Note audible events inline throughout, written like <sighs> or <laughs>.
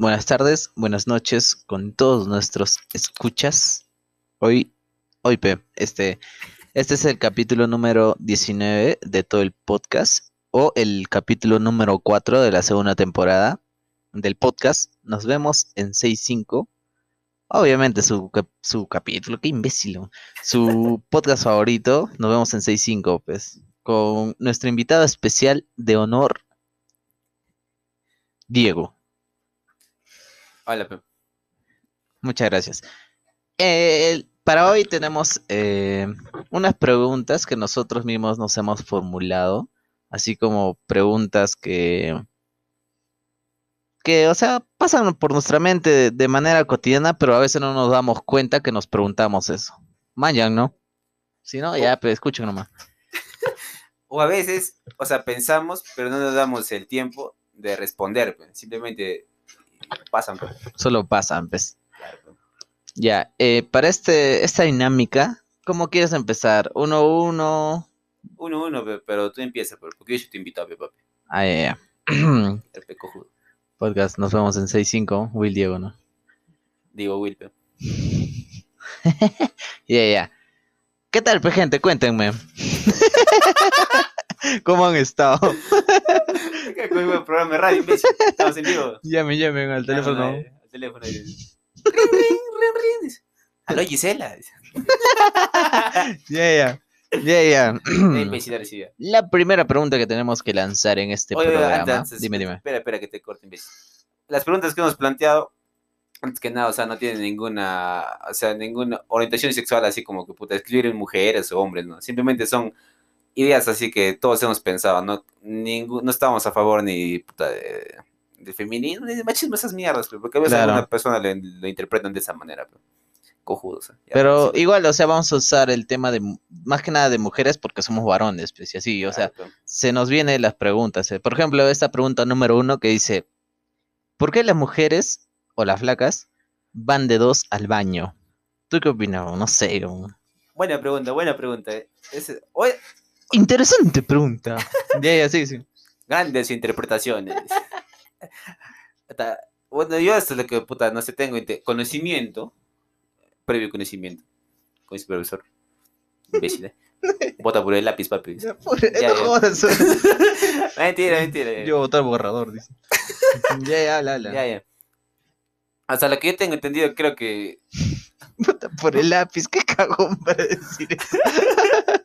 buenas tardes, buenas noches con todos nuestros escuchas. Hoy, hoy, Pe, este, este es el capítulo número 19 de todo el podcast o el capítulo número 4 de la segunda temporada del podcast. Nos vemos en 6.5. Obviamente su, su capítulo, qué imbécil. Su podcast favorito. Nos vemos en 6.5, pues. Con nuestro invitado especial de honor, Diego. Hola, Pep. Muchas gracias. Eh, para hoy tenemos eh, unas preguntas que nosotros mismos nos hemos formulado, así como preguntas que, que, o sea, pasan por nuestra mente de, de manera cotidiana, pero a veces no nos damos cuenta que nos preguntamos eso. Mayan, ¿no? Si no, ya, pero escuchen nomás. <laughs> O a veces, o sea, pensamos, pero no nos damos el tiempo de responder. Pep. Simplemente pasan. Pep. Solo pasan, pues. Claro, Pep. Ya, eh, para este, esta dinámica, ¿cómo quieres empezar? ¿Uno, uno? Uno, uno, pero tú empiezas, porque yo te invito a papi. Ah, ya, ya. <clears throat> El pecojudo. Podcast, nos vemos en 6-5, Will Diego, ¿no? Digo, Will, Pep. <laughs> Ya, ya. ¿Qué tal, pues, gente? Cuéntenme. <laughs> ¿Cómo han estado? <laughs> ¿Qué con el programa de radio, imbécil? Estamos en vivo. <laughs> Llamen, llamen al teléfono. Al teléfono. y- Ring, ring, ring. Aló, Gisela. <laughs> Ya, ya. Ya, ya. La primera pregunta que tenemos que lanzar en este Oye, programa. antes, antes, dime, dime. Espera, espera que te corte, imbécil. Las preguntas que hemos planteado, antes que nada, o sea, no tienen ninguna, o sea, ninguna orientación sexual así como que puta, excluir en mujeres o hombres, ¿no? Simplemente son ideas así que todos hemos pensado, ¿no? Ningún, no estamos a favor ni puta de, de feminismo ni de machismo, esas mierdas, porque a veces Claro. algunas personas lo, lo interpretan de esa manera, pero cojudos. ¿eh? Pero sí, igual, o sea, vamos a usar el tema de, más que nada de mujeres porque somos varones, pues, y así, o sea, claro, se nos vienen las preguntas. eh. Por ejemplo, esta pregunta número uno que dice, ¿por qué las mujeres o las flacas van de dos al baño? ¿Tú qué opinas? No sé. Buena pregunta, buena pregunta. ¿eh? Oye, Interesante pregunta. <laughs> ya, ya, sí, sí. Grandes interpretaciones. Hasta- bueno, yo esto es lo que, puta, no sé, tengo conocimiento, previo conocimiento, con mi profesor. Imbécil, ¿eh? Vota por el lápiz, papi. Ya, por- Ya, no jodas. <laughs> mentira, mentira. Yo voy a votar borrador, dice. ya, ya, habla, habla. Ya, ya. Hasta lo que yo tengo entendido, creo que. <laughs> Por el lápiz, qué cagón para decir eso. <laughs>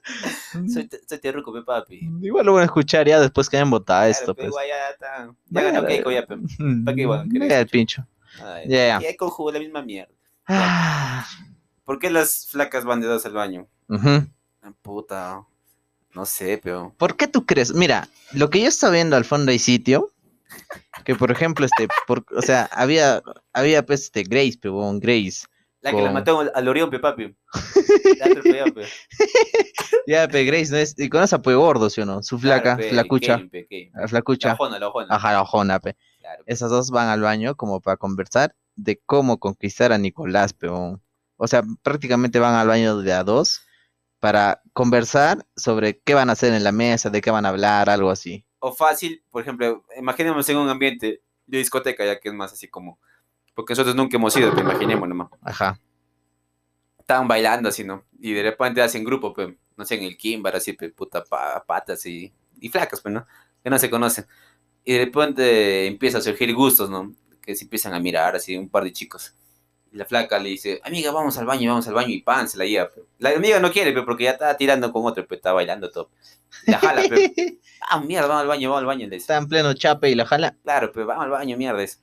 Soy, soy pe, papi. Igual lo van a escuchar ya después que hayan votado Claro, esto, pues. igual ya está. Ya ganó. Keiko, ya, <laughs> ¿Para qué igual vaya el pincho. Ay, Ya, ya. Y hay conjugo la misma mierda. Ah, ¿Por qué las flacas van de dos al baño? Ah, Puta. No sé, pero. ¿Por qué tú crees? Mira, lo que yo estaba viendo al fondo hay sitio, que por ejemplo, este, por, o sea, había, había pues este Grace, pero Grace. La que la Con- mató al Orión, pe, papi. <laughs> La atropelló, pe. Ya, pe Grace, ¿no es? Y con esa pues gordo, ¿sí o no? Su flaca, Claro, pe, flacucha, Kevin, pe, Kevin. la flacucha. La ojona, la ojona. Ajá, la ojona, pe. Claro, pe. Esas dos van al baño como para conversar de cómo conquistar a Nicolás, peón. O sea, prácticamente van al baño de a dos para conversar sobre qué van a hacer en la mesa, de qué van a hablar, algo así. O fácil, por ejemplo, imaginemos en un ambiente de discoteca, ya que es más así como. Porque nosotros nunca hemos ido, te imaginemos nomás. Ajá. Estaban bailando así, ¿no? Y de repente hacen grupo, pe. No sé, en el Kimbar, así, pe, puta, pa- patas y, y flacas, pues, ¿no? Que no se conocen. Y de repente empieza a surgir gustos, ¿no? Que se empiezan a mirar así, un par de chicos. Y la flaca le dice, amiga, vamos al baño, vamos al baño, y pan, se la lleva, pe. La amiga no quiere, pe, porque ya está tirando con otro, pe, está bailando todo. La jala, pe. <laughs> Ah, mierda, vamos al baño, vamos al baño, le dice. Está en pleno chape y la jala. Claro, pero vamos al baño, mierda. dice.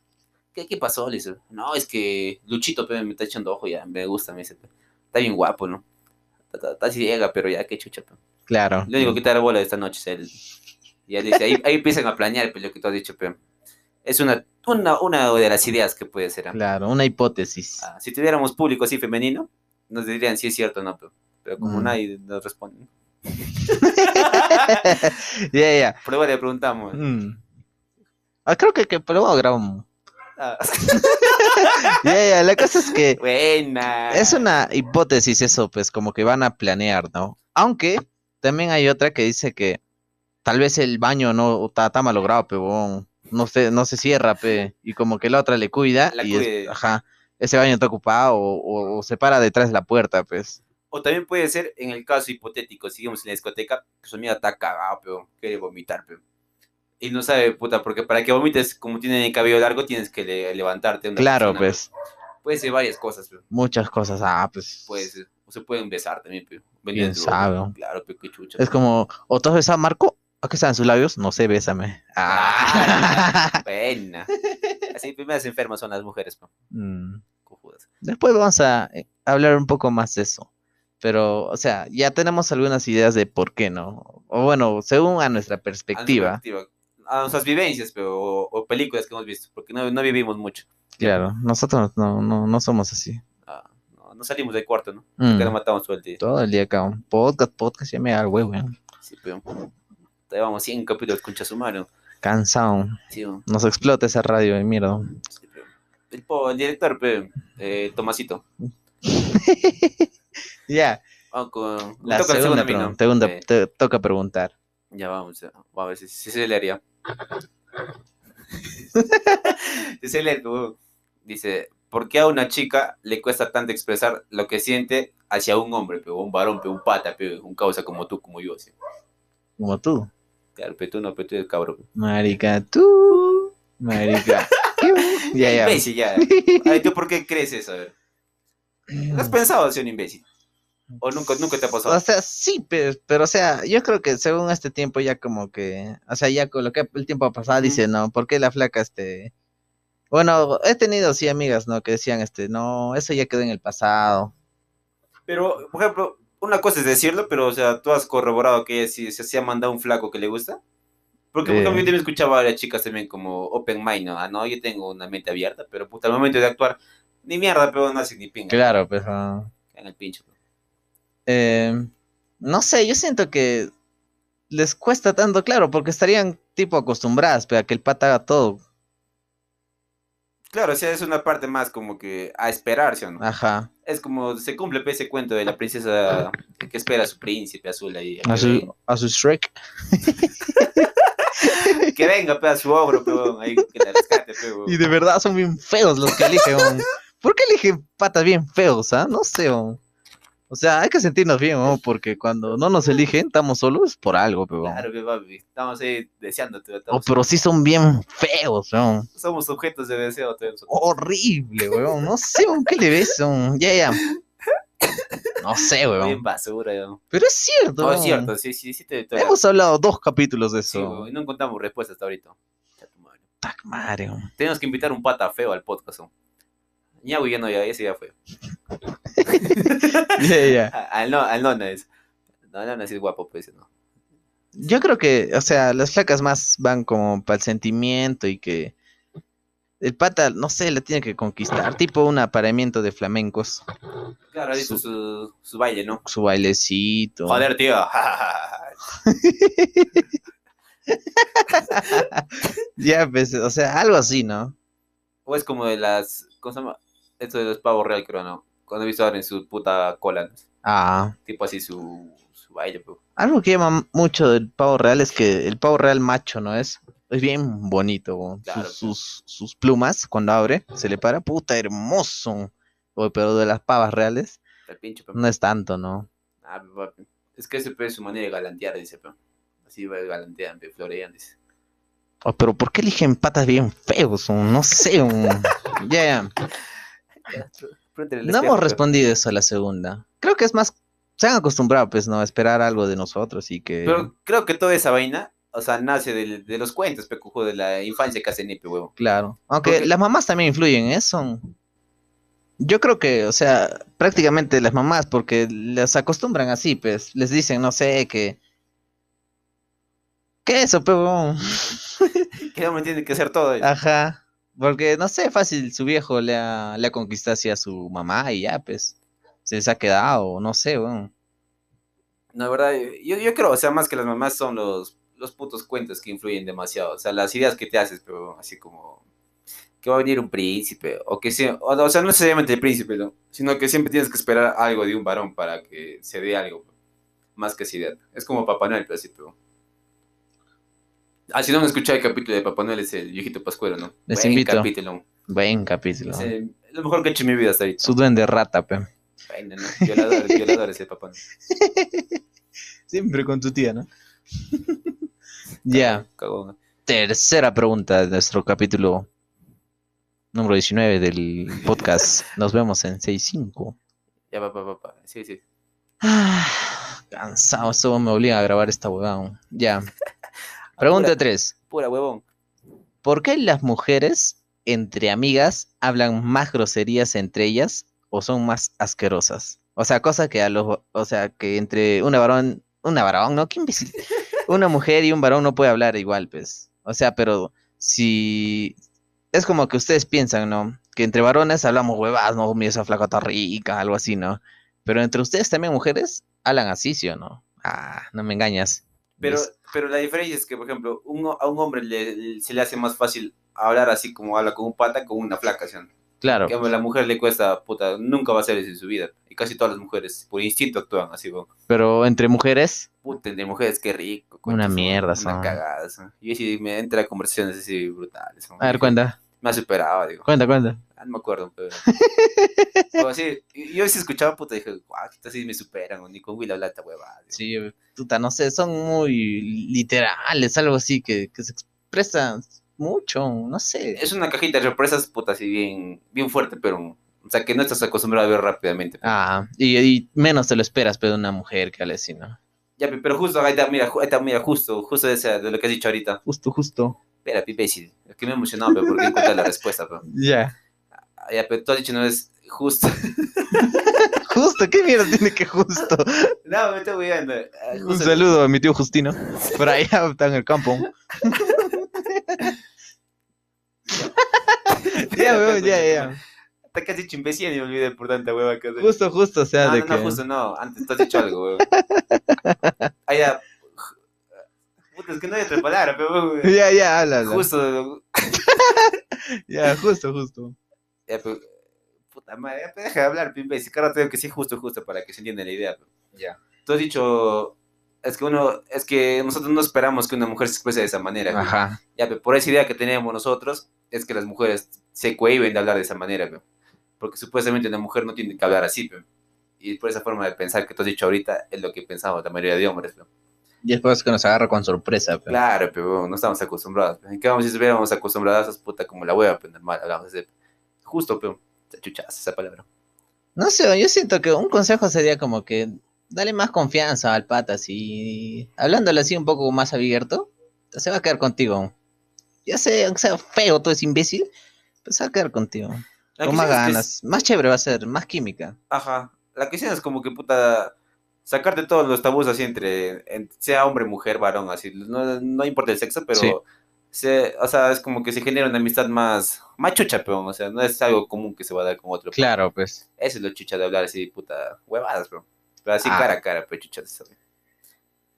¿Qué, ¿Qué pasó? Le dice. No, es que Luchito pe, me está echando ojo ya, me gusta, me dice. pe. Está bien guapo, ¿no? Está, ciega, pero ya, qué chucha. pe. Claro. Lo único que te da la bola esta noche es él. Y él dice, ahí, ahí empiezan a planear, pues, lo que tú has dicho, pero es una, una, una de las ideas que puede ser. ¿ah? Claro, una hipótesis. Ah, si tuviéramos público así femenino, nos dirían si es cierto o no, pero, pero como Mm. nadie nos responde. <laughs> Ya, ya. Pero igual le preguntamos. Mm. Ah, creo que, que pero vamos a grabar un- <laughs> Ah, Ya, la cosa es que buena. es una hipótesis eso, pues como que van a planear, ¿no? Aunque también hay otra que dice que tal vez el baño no está, está malogrado, pero no se, no se cierra, pe, y como que la otra le cuida La y es- ajá, ese baño está ocupado o, o- o se para detrás de la puerta, pues. O también puede ser en el caso hipotético, sigamos en la discoteca, que su amiga está cagada, pero quiere vomitar, pero. Y no sabe, puta, porque para que vomites, como tiene el cabello largo, tienes que le- levantarte. una Claro, persona, pues. Puede ser varias cosas, pero muchas cosas, ah, pues. puede ser. O se pueden besar también, pero. ¿Quién sabe? Claro, pero qué chucha. Es como, ¿o tú has besado a Marco? ¿A qué están sus labios? No sé, bésame. Ah. <laughs> Buena. Así, primeras enfermas son las mujeres, pero. Mm. Después vamos a eh, hablar un poco más de eso. Pero, o sea, ya tenemos algunas ideas de por qué, ¿no? O bueno, según a nuestra A nuestra perspectiva. A nuestras vivencias, pero, o, o películas que hemos visto, porque no, no vivimos mucho. Claro, nosotros no, no, no somos así. Ah, no, no salimos del cuarto, ¿no? Mm. Nos matamos todo el día. Todo el día acá. un Podcast, podcast, ya me da el huevo, weón. Sí, pero. Llevamos 100 capítulos con Chasumaro. Cansado. Sí, weón. Nos explota esa radio de mierda. Sí, pero. El, el director, pe, eh, Tomasito. <laughs> Ya, Vamos con. la segunda segundo a mí, ¿no? pregunta. segunda- Eh, te toca preguntar. ya vamos, vamos a ver si, si se leería. si se lee, tú. Dice: ¿Por qué a una chica le cuesta tanto expresar lo que siente hacia un hombre, pe, un varón, pe, un pata, pe, un causa como tú, como yo? Así. Como tú. Claro, pe, tú no, pe, tú eres cabrón. Marica, tú. Marica. ya, ya. Imbécil, ya. Ay, ¿tú por qué crees eso? A ver. ¿Has pensado ser un imbécil? ¿O nunca, nunca te ha pasado? O sea, sí, pero, pero, o sea, yo creo que según este tiempo ya como que, o sea, ya con lo que el tiempo pasado Ujú. dice, no, ¿por qué la flaca, este, bueno, he tenido sí amigas, ¿no? Que decían, este, no, eso ya quedó en el pasado. Pero, por ejemplo, una cosa es decirlo, pero, o sea, tú has corroborado que sí se se ha mandado un flaco que le gusta. Porque, por Eh. ejemplo, yo también escuchaba a las chicas también como open mind, ¿no? Ah, no, yo tengo una mente abierta, pero, puta, al momento de actuar, ni mierda, pero no hace ni pinga. Claro, pues, ah, En el pincho. Pues. eh, no sé, yo siento que les cuesta tanto, claro, porque estarían tipo acostumbradas, pero a que el pata haga todo. Claro, o sea, es una parte más como que a esperar, ¿sí o no? Ajá. Es como, se cumple pues, ese cuento de la princesa que espera a su príncipe azul ahí. A su, a su Shrek. <laughs> Que venga, pe, a su ogro, pero ahí que la rescate. Y de verdad son bien feos los que eligen. ¿Por qué eligen patas bien feos, ah? No sé. O sea, hay que sentirnos bien, weón, porque cuando no nos eligen, estamos solos por algo, pero. Claro, pe, papi. Estamos ahí deseándote. Oh, estamos- pero sí son bien feos, weón. Somos objetos de deseo. nosotros. Horrible, weón. No sé, weón, ¿qué le ves, weón? Ya, ya. No sé, Bien weón. basura, weón. Pero es cierto, No, es weón. cierto, sí, sí, sí te... te- Hemos hablado dos capítulos de Sí, eso. weón, y no encontramos respuesta hasta ahorita. Tac madre, weón. Tenemos que invitar un pata feo al podcast. weón. Ñago ya no, ya, ese ya fue. <laughs> Ya, ya. A- <laughs> Al no, al nona es. No, al nona sí es guapo, pues, no. Yo creo que, o sea, las flacas más van como para el sentimiento y que el pata, no sé, le tiene que conquistar, tipo un apareamiento de flamencos, Claro, visto su, su baile, ¿no? su bailecito. Joder, tío. <laughs> Ya, pues, o sea, algo así, ¿no? o es como de las... ¿Cómo se llama? Esto de los pavos real, creo, ¿no? Cuando he visto en su puta cola. ¿no? Ah, Tipo así su, su baile, pues. algo que llama mucho del pavo real es que el pavo real macho, ¿no es? Es bien bonito. Sus- Claro, sus, sus plumas, cuando abre, se le para, puta, hermoso. Oye, pero de las pavas reales, El pinche, pe. no es tanto, ¿no? Ah. Es que ese es su manera de galantear, dice, pe. Así va galantean, pe, florean, dice. Oh, pero ¿por qué eligen patas bien feos? No sé. <laughs> Ya, ya. <laughs> No hemos respondido eso a la segunda. Creo que es más. Se han acostumbrado, pues, ¿no? A esperar algo de nosotros y que. Pero creo que toda esa vaina, o sea, nace de, los cuentos, pe, cujo, de la infancia que hacen Nipe, huevo. Claro. Aunque Porque- las mamás también influyen en eso. Yo creo que, o sea, prácticamente las mamás, porque las acostumbran así, pues, les dicen, no sé, que. ¿Qué eso, pero? <laughs> Que hombre tiene que hacer todo. eso. Ajá. Porque, no sé, fácil, su viejo le ha, le ha conquistado así a su mamá y ya, pues. Se les ha quedado, no sé, weón. No, verdad, yo, yo creo, o sea, más que las mamás son los, los putos cuentos que influyen demasiado. O sea, las ideas que te haces, pero así como que va a venir un príncipe, o que sea, o, sea, no necesariamente el príncipe, ¿no? sino que siempre tienes que esperar algo de un varón para que se dé algo, más que esa idea. Es como Papá Noel, pero así, pero... Ah, si no han escuchado el capítulo de Papá Noel, es el viejito pascuero, ¿no? Les Buen invito. capítulo. Buen capítulo. Es lo mejor que he hecho en mi vida hasta ahorita. Su duende rata, pe. ¿no? Violador, violador ese Papá Noel. <laughs> Siempre con tu tía, ¿no? <laughs> ya. Cagón. Tercera pregunta de nuestro capítulo número 19 del podcast. <laughs> Nos vemos en 6.5. Ya, papá, papá. Sí, sí. Ah, cansado, esto me obliga a grabar esta huevada. Ya. Pregunta Apura. 3. Pura huevón. ¿Por qué las mujeres entre amigas hablan más groserías entre ellas o son más asquerosas? O sea, cosa que a los, o sea, que entre una varón, una varón, ¿no? ¿Qué imbécil? <laughs> Una mujer y un varón no puede hablar igual, pues. O sea, pero si es como que ustedes piensan, ¿no? Que entre varones hablamos huevadas, no, mira esa flaca está rica, algo así, ¿no? Pero entre ustedes también mujeres hablan así, ¿sí o no? Ah, no me engañas. Pero, pero la diferencia es que, por ejemplo, un, a un hombre le- se le hace más fácil hablar así como habla con un pata con una flaca, ¿sí? no? claro. Que a la mujer le cuesta, puta, nunca va a hacer eso en su vida. Y casi todas las mujeres, por instinto, actúan así, weón. Pero entre mujeres, Puta, de mujeres, qué rico. Una son, mierda Una son. cagada, son. Y sí me entra a conversaciones así brutales. a ver, cuenta, Me ha superado, digo. cuenta, cuenta. Ah, no me acuerdo, pero. <laughs> pero así, yo sí escuchaba, puta, dije, guau, estas sí me superan, o ni con Will habla esta huevada. Sí, puta, no sé, son muy literales, algo así que, que se expresa mucho, no sé. Es una cajita de sorpresas, puta, así bien, bien fuerte, pero. O sea, que no estás acostumbrado a ver rápidamente. Ah, y, y menos te lo esperas, pero de una mujer que hable así, ¿no? Ya, pe- pero justo, ahí está, mira, ahí está, mira, justo, justo de, esa- de lo que has dicho ahorita. Justo, justo. Espera, pipe, sí, es que me emocionó, pero porque encontré la respuesta, pero. <laughs> Ya. Ah, Ya, pero tú has dicho no es justo. <laughs> Justo, ¿qué mierda tiene que justo? <laughs> no, me estoy viendo. Un saludo a mi tío Justino. Por allá <laughs> está en el campo. ya, weón, ya, ya. Hasta que has dicho imbécil y me olvidé por tanta hueva que. Justo, justo, o sea, no, de no, que. no, justo no. Antes tú has dicho algo, weón. Ah, ya. Puta, es que no hay otra palabra, pero. Ya, ya, habla. Justo. Ya, justo, justo. Ya, pero, puta madre, ya, pero deja de hablar, pimbe. Si claro tengo que decir justo, justo para que se entienda la idea. Ya. Tú has dicho. Es que uno, es que nosotros no esperamos que una mujer se exprese de esa manera. Ajá. Ya, pero por esa idea que tenemos nosotros, es que las mujeres se cohiben de hablar de esa manera, güey. Porque supuestamente una mujer no tiene que hablar así, güey. Y por esa forma de pensar que tú has dicho ahorita, es lo que pensamos la mayoría de hombres, güey. Y después que nos agarra con sorpresa. pero- Claro, pero no estamos acostumbrados. ¿En qué vamos si estuviéramos acostumbrados a esas puta como la hueva, pero normal, hablamos de justo, pero chuchas esa palabra. No sé, yo siento que un consejo sería como que dale más confianza al pata, así, hablándole así un poco más abierto, se va a quedar contigo. Ya sé, aunque sea feo, todo es imbécil, pues se va a quedar contigo. La Con más es ganas, más chévere va a ser, más química. Ajá. La cuestión es como que puta. Sacarte todos los tabús así entre. en- sea hombre, mujer, varón, así. No, no importa el sexo, pero. Sí. Se, o sea, es como que se genera una amistad más. Más chucha, pero. O sea, no es algo común que se va a dar con otro. Claro, pues. Eso es lo chucha de hablar así, puta. Huevadas, bro. Pero así Ah. cara a cara, pero chucha. eso.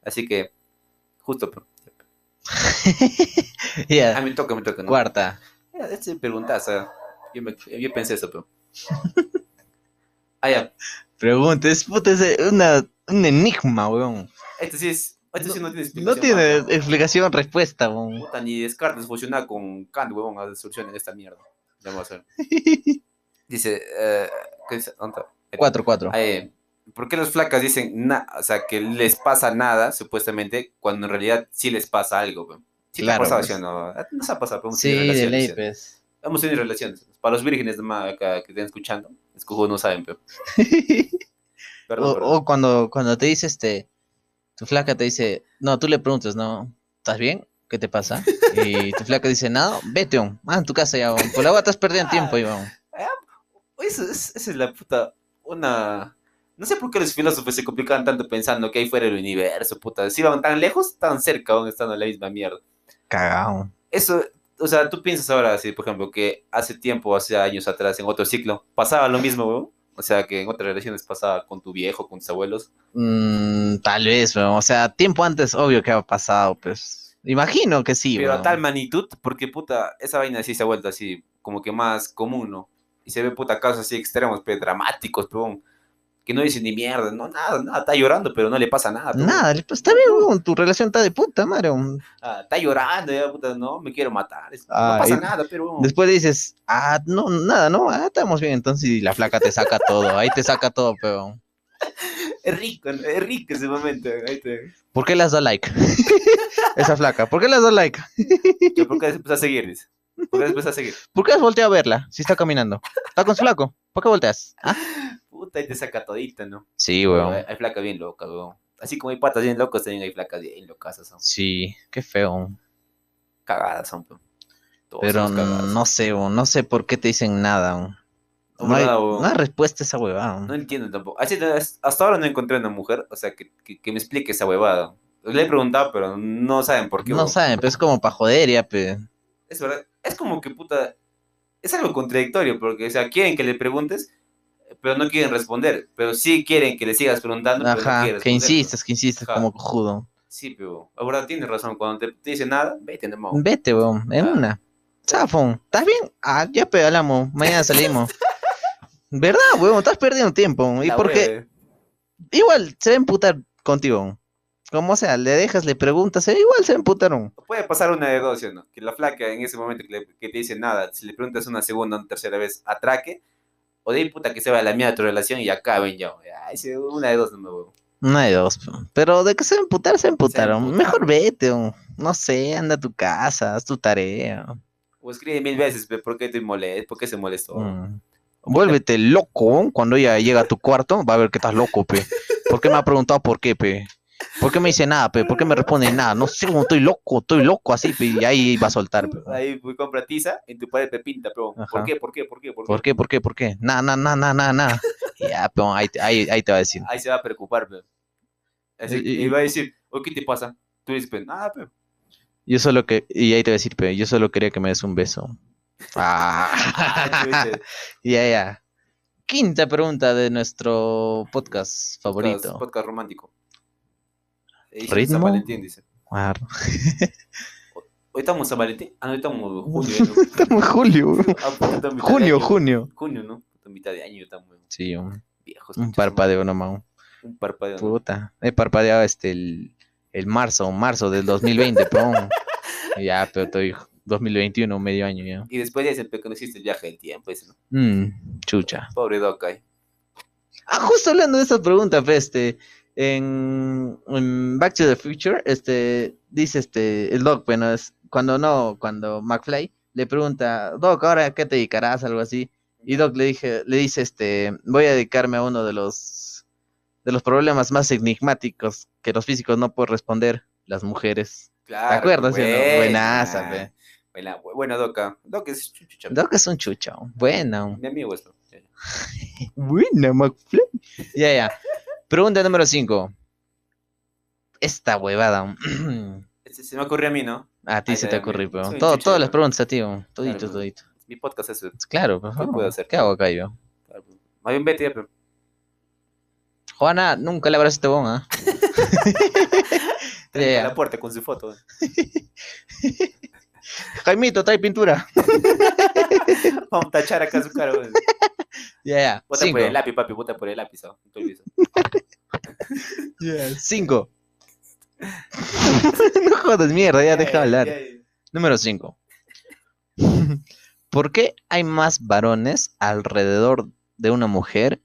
Así que. Justo, pero. <laughs> Ya, A mí me toca, me toca, ¿no? cuarta. Este preguntas, yo, me, yo pensé eso, pero. Ah, ya. <laughs> Pregunta, es puta, es una, un enigma, weón. Este sí es. Este sí no tiene No explicación. tiene mano. explicación, respuesta, weón. Puta, ni Descartes funciona con Kant, huevón, a soluciones esta mierda. Ya vamos a ver. <laughs> Dice, eh, ¿qué dice? ¿Dónde está? Cuatro, cuatro. Eh, ¿Por qué las flacas dicen na o sea, que les pasa nada, supuestamente, cuando en realidad sí les pasa algo? ¿Sí Claro, pues. no? ¿A ti ¿No se ha pasado? pe? Hemos Sí, de relaciones, ley, ¿sí? pues. Hemos tenido relaciones. Para los vírgenes de más acá que estén escuchando, es que no saben, pero. <laughs> Perdón, O, perdón. o cuando, cuando te dice este, tu flaca te dice, no, tú le preguntas, no, ¿estás bien? ¿Qué te pasa? Y tu flaca dice, no, vete, on. ah, en tu casa ya, on. por la agua estás perdiendo tiempo, Iván. Eso es, esa es la puta. Una. No sé por qué los filósofos se complicaban tanto pensando que ahí fuera el universo, puta. Si iban tan lejos, tan cerca, aún estando en la misma mierda. Cagao. Eso, o sea, tú piensas ahora, así, por ejemplo, que hace tiempo, hace años atrás, en otro ciclo, pasaba lo mismo, weón. O sea, que en otras relaciones pasaba con tu viejo, con tus abuelos. Mm, tal vez, weón. O sea, tiempo antes, obvio que ha pasado, pues. Imagino que sí, pero a tal magnitud, porque puta, esa vaina sí se ha vuelto así, como que más común, ¿no? Y se ve puta casos así extremos, pero dramáticos, weón. Que no dice ni mierda, no, nada, nada, está llorando, pero no le pasa nada. Nada, pues, está bien, weón, tu relación está de puta, madre. Ah, está llorando, ya, puta, no, me quiero matar. es- Ah, no pasa nada, pero... Después dices, ah, no, nada, no, ah, estamos bien. Entonces y la flaca te saca todo, ahí te saca todo, pero. <laughs> Es rico, ¿no? es rico ese momento. ahí te- ¿Por qué le has dado like? <laughs> Esa flaca, ¿por qué le has dado like? ¿Por qué después a seguir? Dice. ¿Por qué después a seguir? ¿Por qué has volteado a verla si está caminando? ¿Está con su flaco? ¿Por qué volteas? ¿Ah? Puta, saca todita, ¿no? Sí, weón. Hay, hay flacas bien locas, weón. Así como hay patas bien locas, también hay flacas bien locas. Son Sí, qué feo. cagadas, son. Todos Pero cagadas. no sé, weón, no sé por qué te dicen nada. weón. No, No hay, nada, weón. no hay respuesta a esa huevada. weón. No entiendo tampoco. Hasta ahora no encontré una mujer, o sea, que, que, que me explique esa huevada. Le he preguntado, pero no saben por qué. No weón. saben, pero es como para joder ya, pe. Es verdad. Es como que puta. Es algo contradictorio, porque, o sea, quieren que le preguntes, pero no quieren responder. Pero sí quieren que le sigas preguntando, pero no Ajá, que insistes, que insistes Ajá. como cojudo. Sí, pero ahora tienes razón. Cuando te, te dicen nada, vete, no. Vete, weón, en una. Zafón, ¿estás bien? Ah, ya pe, hablamos, mañana <laughs> salimos. ¿Verdad, weón? Estás perdiendo tiempo. Y La porque igual se va a emputar contigo. Como sea, le dejas, le preguntas, eh, igual se va a emputar. weón. Puede pasar una de dos, ¿sí o ¿no? Que la flaca en ese momento que, le- que te dice nada, si le preguntas una segunda o una tercera vez, atraque. O de ahí puta que se va a la mierda de tu relación y acaben ya. Ay, sí, una de dos no me huevo. Una de dos, pe. pero de que se va a emputar, se va a emputar. weón. emputar. Mejor vete, no sé, anda a tu casa, haz tu tarea. O escribe mil veces, ¿por qué te molest? ¿Por qué se molestó? Mm. Vuélvete loco cuando ella llega a tu cuarto, va a ver que estás loco, pe. ¿Por qué me ha preguntado por qué, pe? ¿Por qué me dice nada, pe? ¿Por qué me responde nada? No sé, estoy loco, estoy loco así, pe. Y ahí va a soltar, pe. Ahí pues, compra tiza en tu pared te pinta, pero. ¿por qué? ¿Por qué? ¿Por qué? ¿Por qué? ¿Por qué, por qué, por qué? Nada, nada, nada, nada, nada. <laughs> Ya, ahí, te- ahí, ahí te va a decir. Ahí se va a preocupar, pe. Así, Y- va a decir, "Oye, ¿qué te pasa? Tú dices, pe, nada, pe. Yo solo que, y ahí te va a decir, pe, yo solo quería que me des un beso. <laughs> Ah, <laughs> ya, ya. Quinta pregunta de nuestro podcast favorito. Podcast, podcast romántico. Edición ¿Ritmo? San Valentín, dice. Ah, Hoy estamos San Valentín. Ah, no, hoy estamos <laughs> julio. ¿no? Estamos en julio. Ah, Junio, junio. Junio, ¿no? Puta, mitad de año estamos Sí, un, viejos. un parpadeo nomás. ¿no? Un parpadeo. Puta, he parpadeado este el, el marzo, marzo del 2020, <laughs> pero ya, pero estoy 2021, medio año ya. Y después que no existe el viaje del tiempo. Ese, ¿no? Mm, chucha. Pobre Doc ahí. Ah, justo hablando de esa pregunta, pues, este, en, en Back to the Future, este, dice este, el Doc, bueno, es cuando no, cuando McFly le pregunta, Doc, ¿ahora qué te dedicarás? Algo así. Y Doc le dije, le dice, este, voy a dedicarme a uno de los, de los problemas más enigmáticos que los físicos no pueden responder, las mujeres. Claro, acuerdas, sí o no? Buenaza, pe. Buena, buena Doca. Doc es chuchucha. Doc es un chucho, bueno. Mi amigo esto. <laughs> Buena, McFly. Ya, ya. Pregunta número 5. Esta huevada. <clears throat> Se, se me ocurrió a mí, ¿no? A ti Ay, se te ocurrió, un todo, todas las preguntas a ti, weón. todito, Claro, todito. Mi podcast es. Claro, por ¿Qué puedo hacer? ¿Qué hago acá yo? Más bien vete pero. Juana, nunca le abras este bon, ¿ah? Ya. la puerta con su foto. <laughs> Jaimito, trae pintura. <laughs> Vamos a tachar acá su cara. güey. <laughs> Ya, ya. Vota Cinco. por el lápiz, papi, vota por el lápiz. ¿no? No te olvides. Ya, Cinco. <laughs> no jodas, mierda, ya deja de hablar. Número 5. <laughs> ¿Por qué hay más varones alrededor de una mujer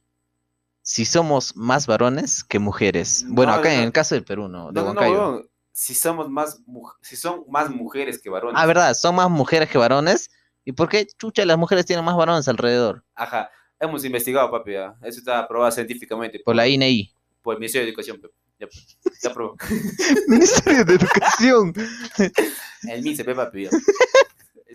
si somos más varones que mujeres? Bueno, No, acá en no. el caso del Perú, ¿no? De No, no, no, Huancayo. huevón. Si somos más, si son más mujeres que varones. Ah, ¿verdad? Son más mujeres que varones. ¿Y por qué, chucha, las mujeres tienen más varones alrededor? Ajá. Hemos investigado, papi, ya. Eso está aprobado científicamente. Por la INEI. Por el Ministerio de Educación, pe. Ya. Ya aprobó. <laughs> Ministerio de Educación. <laughs> El pe, papi, ya.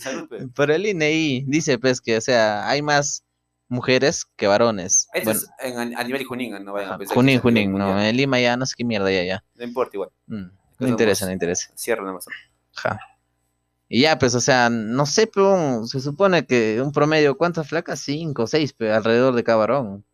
Salud, pe. Por el INEI dice, pues, que, o sea, hay más mujeres que varones. Esto Bueno, es en- a, nivel Junín, no vayan a pensar. Junín, Junín, no, mundial. en Lima ya no sé qué mierda, ya, ya. No importa, igual. Mm, no interesa, no interesa. Cierra nada más. Ajá. Y ya, pues, o sea, no sé, pero se supone que un promedio, ¿cuántas flacas? Cinco, seis, pero alrededor de cada varón.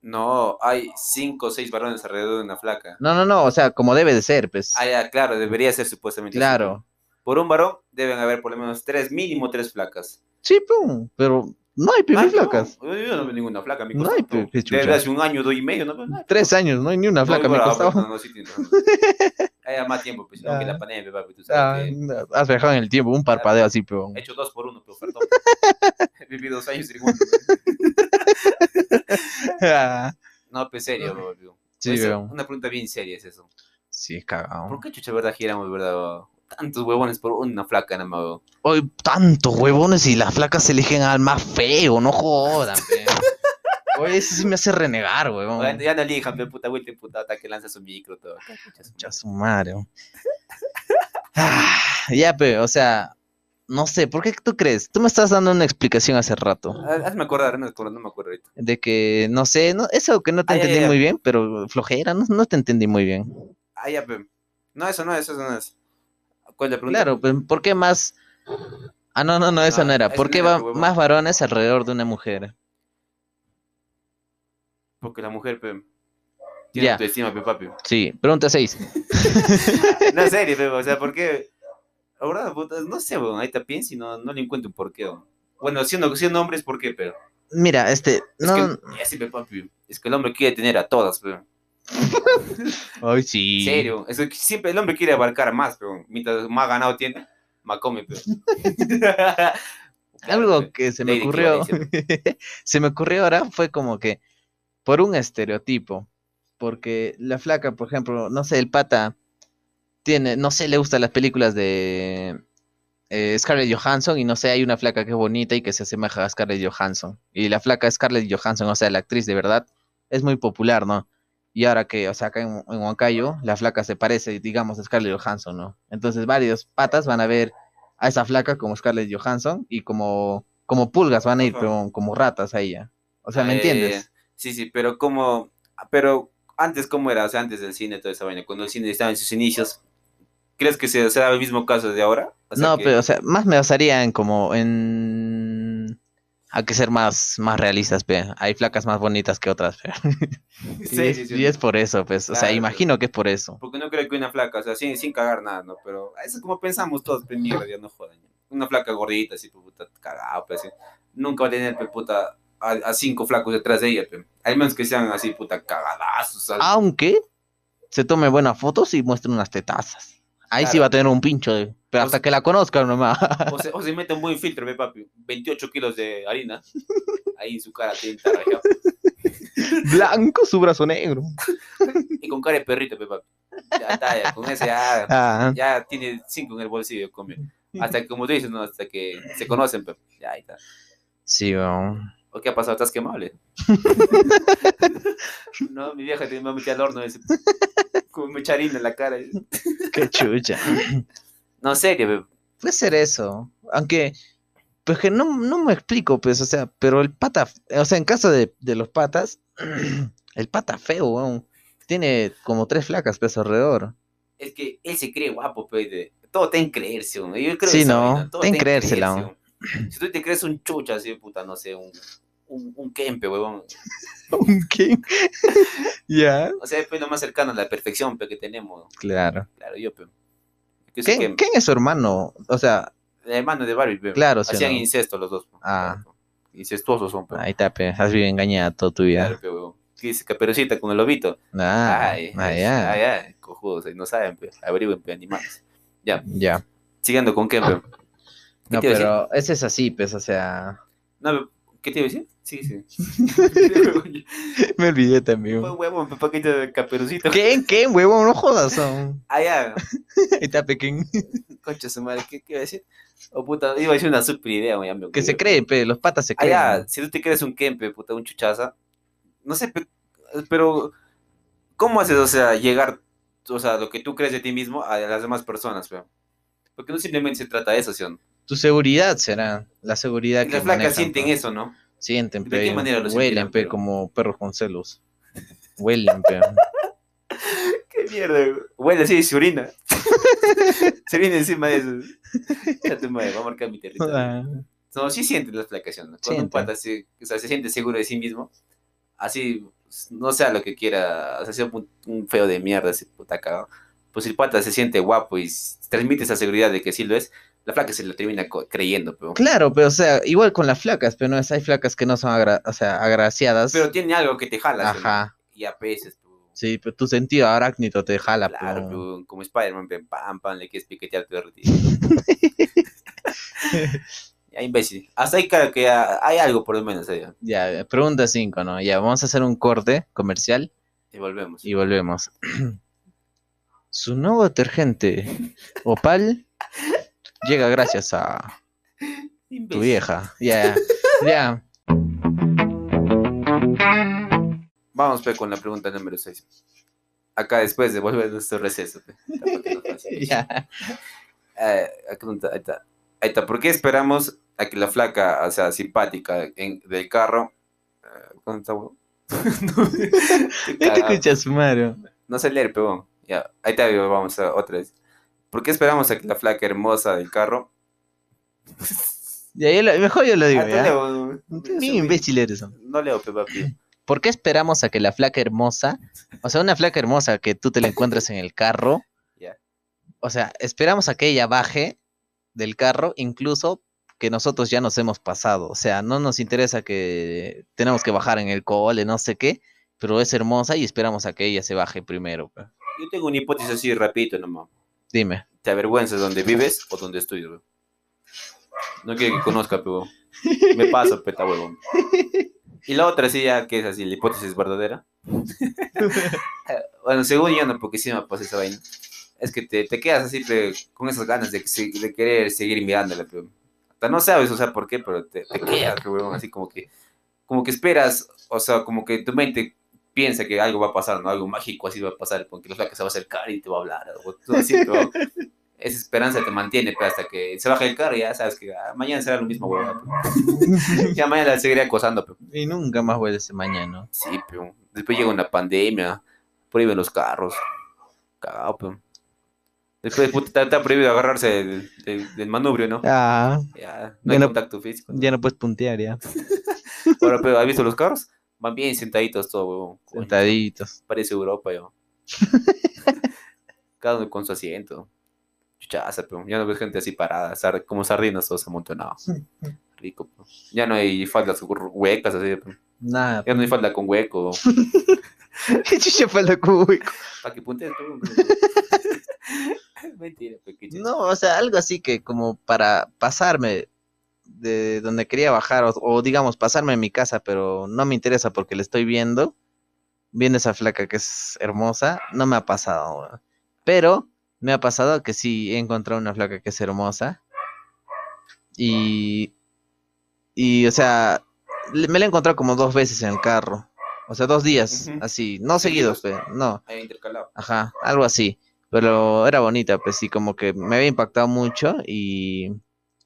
No, hay cinco o seis varones alrededor de una flaca. No, no, no, o sea, como debe de ser, pues. Ah, ya, claro, debería ser supuestamente. claro. pe. Por un varón deben haber por lo menos tres, mínimo tres flacas. Sí, pum, pero No hay ni flacas. No, yo no veo ninguna flaca, mi No hay, chucha. Desde hace un año, dos y medio, no nada. Tres años, no hay ni una flaca a mi No, costado. No, no, sí. <laughs> Hay más tiempo, pues, no, que Ah. la pandemia, papi, tú Ah, sabes que no, has viajado en el tiempo, un parpadeo así, pero. he hecho dos por uno, pero perdón. <laughs> Vivido dos años y uno. <laughs> Ah, No, pues serio, bro. Sí. Una pregunta bien seria es eso. Sí, es cagado. ¿Por qué chucha, verdad, giramos, verdad? Tantos huevones por una flaca, nada más, weón? Hoy tantos huevones y las flacas se eligen al más feo, no jodan, pe. <laughs> Oye, ese sí me hace renegar, huevón. Oigan, Ya no elijan, pe, puta vuelta, puta, hasta que lanza su micro, todo. Ya su madre. weón. Ah, ya, pe, o sea, no sé, ¿por qué tú crees? Tú me estás dando una explicación hace rato. Ah, Hazme acordar, no me acuerdo, no me acuerdo ahorita. De que, no sé, no, eso que no te Ah, entendí ya, ya. muy bien, pero flojera, no, no te entendí muy bien. Ah, ya, pe. No, eso no es, eso no es. ¿Cuál es la pregunta? Claro, pues, ¿por qué más? Ah, no, no, no, eso Ah, no era. ¿Por qué va más varones alrededor de una mujer? Porque la mujer, pe, tiene Ya. autoestima, pe, papi. Sí, pregunta 6. <laughs> No, en <laughs> serio, pe, o sea, ¿por qué? Ahora, no sé, weón, ahí te pienso y no, no le encuentro un porqué, weón. Bueno, siendo, siendo hombres, ¿por qué, pero? Mira, este, Es no, que, ya sí, pe, papi, es que el hombre quiere tener a todas, pero. Ay, sí. En serio, es que siempre el hombre quiere abarcar más, pero mientras más ganado tiene, más come, pero. <laughs> Algo que se me ocurrió, <laughs> se me ocurrió ahora fue como que por un estereotipo, porque la flaca, por ejemplo, no sé, el pata tiene, no sé, le gustan las películas de eh, Scarlett Johansson y no sé, hay una flaca que es bonita y que se asemeja a Scarlett Johansson y la flaca Scarlett Johansson, o sea, la actriz de verdad, es muy popular, ¿no? Y ahora que, o sea, acá en, en Huancayo, la flaca se parece, digamos, a Scarlett Johansson, ¿no? Entonces varios patas van a ver a esa flaca como Scarlett Johansson y como, como pulgas van a ir, pero como ratas a ella. O sea, ¿me Eh, entiendes? Sí, sí, pero como, pero antes cómo era, o sea, antes del cine, toda esa vaina, cuando el cine estaba en sus inicios, ¿crees que se, se da el mismo caso de ahora? O sea, no, que- pero, o sea, más me basaría en como en... Hay que ser más, más realistas, pe. Hay flacas más bonitas que otras, pe. <laughs> Sí, y, es, sí, sí. y es por eso, pues. O sea, imagino que es por eso. Porque no creo que una flaca, o sea, sin, sin cagar nada, ¿no? Pero eso es como pensamos todos, pues mierda, ya no jodan. Una flaca gordita, así, puta, cagado, pues, así. Nunca va a tener, pues, puta, a, a cinco flacos detrás de ella, pues. Al menos que sean así, puta, cagadazos. algo. Aunque se tome buenas fotos y muestre unas tetazas. Ahí sí va a tener un pincho, de- pero O hasta que la conozcan nomás. O se, o se mete un buen filtro, ve, papi. 28 kilos de harina. Ahí en su cara tiene tarajado. Blanco, su brazo negro. Y con cara de perrito, pe, papi. Ya está, ya, con ese ya, Ah, ya tiene cinco en el bolsillo, come. Hasta que, como tú dices, ¿no? Hasta que se conocen, pe. Ya, ahí está. sí, weón. ¿O qué ha pasado? ¿Estás quemable? <laughs> no, mi vieja te me metí al horno ese. Con mucha harina en la cara. <laughs> Qué chucha. No, serio, pe. Puede ser eso. Aunque, pues que no, no me explico, pues, o sea, pero el pata, o sea, en caso de, de los patas, <clears throat> el pata feo, weón, tiene como tres flacas, pues, alrededor. Es que él se cree guapo, de- Todo está en creerse. Yo creo Sí, esa no, vaina, todo está en está creérsela. Si tú te crees un chucha así, puta, no sé, un, un, un kempe, huevón. <laughs> ¿Qué? <laughs> ya. O sea, es lo más cercano a la perfección pe, que tenemos. Claro. Claro, yo, pe. Que sé ¿Quién, que quién es su hermano? O sea, el hermano de Barbie, pe. Claro, sí Hacían no. incesto los dos. pe. Ah. Incestuosos son, pe. ahí está, pe, has vivido engañada toda tu vida. Claro, pe, huevón. ¿Qué dice Caperucita con el lobito? Ah, ay, ah, ya. ay, ay, cojudos, no saben, pe. Averigüen, pe, animales. Ya, Ya. siguiendo con qué, pe. ¿Qué No, pero ese es así, pues, o sea. No, ¿qué te iba a decir? Sí, sí. <laughs> Me olvidé también. Fue huevón, pe, paquito de Caperucita. ¿Quién? ¿Quién, huevón? No jodas. son. Ah, ya. <laughs> Está, pequeño. Concha su madre, ¿qué, qué iba a decir? O puta, iba a decir una super idea, güey, Que se cree, pe, los patas se Ah, creen. ya, si tú te crees un Kempe, puta, un chuchaza, no sé, pe- pero ¿cómo haces, o sea, llegar, o sea, lo que tú crees de ti mismo a las demás personas, pe? Porque no simplemente se trata de eso, ¿sí? Tu seguridad será la seguridad que las flacas sienten eso, ¿no? Sienten, ¿De pe. qué manera lo Huelen, pero? como perros con celos. <laughs> Huelen, pe. <laughs> ¡Qué mierda! Huele así, se orina. <laughs> se orina encima de eso. Ya tu madre, va a marcar mi territorio. Ah, No, sí sienten las placas, ¿no? Cuando un pata se, o sea, se siente seguro de sí mismo, así, no sea lo que quiera, o sea, sea un, un feo de mierda, ese puta cagado, pues el pata se siente guapo y transmite esa seguridad de que sí lo es, la flaca se la termina creyendo, pero, Claro, pero o sea, igual con las flacas, pero no es, hay flacas que no son agra- o sea, agraciadas. pero tiene algo que te jala. ¿sí? Ajá. Y a veces, pero, Sí, pero tu sentido arácnido te jala, claro, pero- como Spider-Man, pam, pam, le quieres piquetear tu retiro. <laughs> <laughs> Ya, imbécil. Hasta ahí claro que hay algo por lo menos ahí. ¿eh? Ya, pregunta 5, ¿no? Ya, vamos a hacer un corte comercial Y volvemos. y volvemos. <clears throat> Su nuevo detergente Opal <laughs> llega gracias a tu vieja. Ya, ya. Vamos pe, con la pregunta número 6. Acá después de volver a nuestro receso. <laughs> Ya. Eh, pregunta, ahí está. Ahí está. ¿Por qué esperamos a que la flaca, o sea, simpática en- del carro... eh, ¿Dónde está, huevón? <laughs> no, estoy ¿Qué te cagado. escuchas, Mario? No sé leer, pero ya. Ahí está, vamos a otra vez. ¿Por qué esperamos a que la flaca hermosa del carro... Lo- mejor yo lo digo, Ah, imbécil eres. No leo, pe, papi. ¿Por qué esperamos a que la flaca hermosa, o sea, una flaca hermosa que tú te la encuentres en el carro, o sea, esperamos a que ella baje del carro, incluso que nosotros ya nos hemos pasado, o sea, no nos interesa que tenemos que bajar en el cole, no sé qué, pero es hermosa y esperamos a que ella se baje primero. pe. Yo tengo una hipótesis así rapidito nomás. Dime. ¿Te avergüenzas donde vives o donde estudias, weón? No quiero que conozca, pero me paso, peta huevón. Y la otra sí ya que es así, la hipótesis verdadera. <laughs> bueno, según yo no, porque sí me pasa esa vaina. Es que te, te quedas así pe, con esas ganas de, de querer seguir mirándola, pero hasta no sabes, o sea, por qué, pero te, te quedas, huevón, así como que, como que esperas, o sea, como que tu mente piensa que algo va a pasar, ¿no? Algo mágico así va a pasar, porque la flaca se va a acercar y te va a hablar, o todo así, <laughs> pero esa esperanza te mantiene pero hasta que se baja el carro y ya sabes que ah, mañana será lo mismo, huevón. <laughs> ya mañana la seguiré acosando, pero Y nunca más vuelve ese mañana. sí, pero después llega una pandemia, prohíben los carros, cagado, pero después puta, está, prohibido agarrarse del, del, del manubrio, ¿no? Ah, Ya, no hay Ya no- contacto físico. ya no puedes puntear ya. <laughs> Ahora, pero ¿has visto los carros? Van bien sentaditos todo, huevón. Sentaditos. Parece Europa, yo. <laughs> Cada uno con su asiento. Chuchaza, pero ya no ves gente así parada, sar- como sardinas todos amontonados. Rico, pero. Ya no hay faldas hu- huecas así, pero. Nada. Ya no hay falda con hueco. <laughs> ¿Qué chucha falta cubico? Para que puntes tú. <laughs> Mentira, pequeño. No, o sea, algo así que como para pasarme de donde quería bajar, o, o digamos, pasarme en mi casa, pero no me interesa porque le estoy viendo, viendo esa flaca que es hermosa, no me ha pasado. Pero me ha pasado que sí he encontrado una flaca que es hermosa. Y, y o sea, me la he encontrado como dos veces en el carro. O sea, dos días, así, no seguidos, pero no. Intercalado. Ajá, algo así. Pero era bonita, pues sí, como que me había impactado mucho y,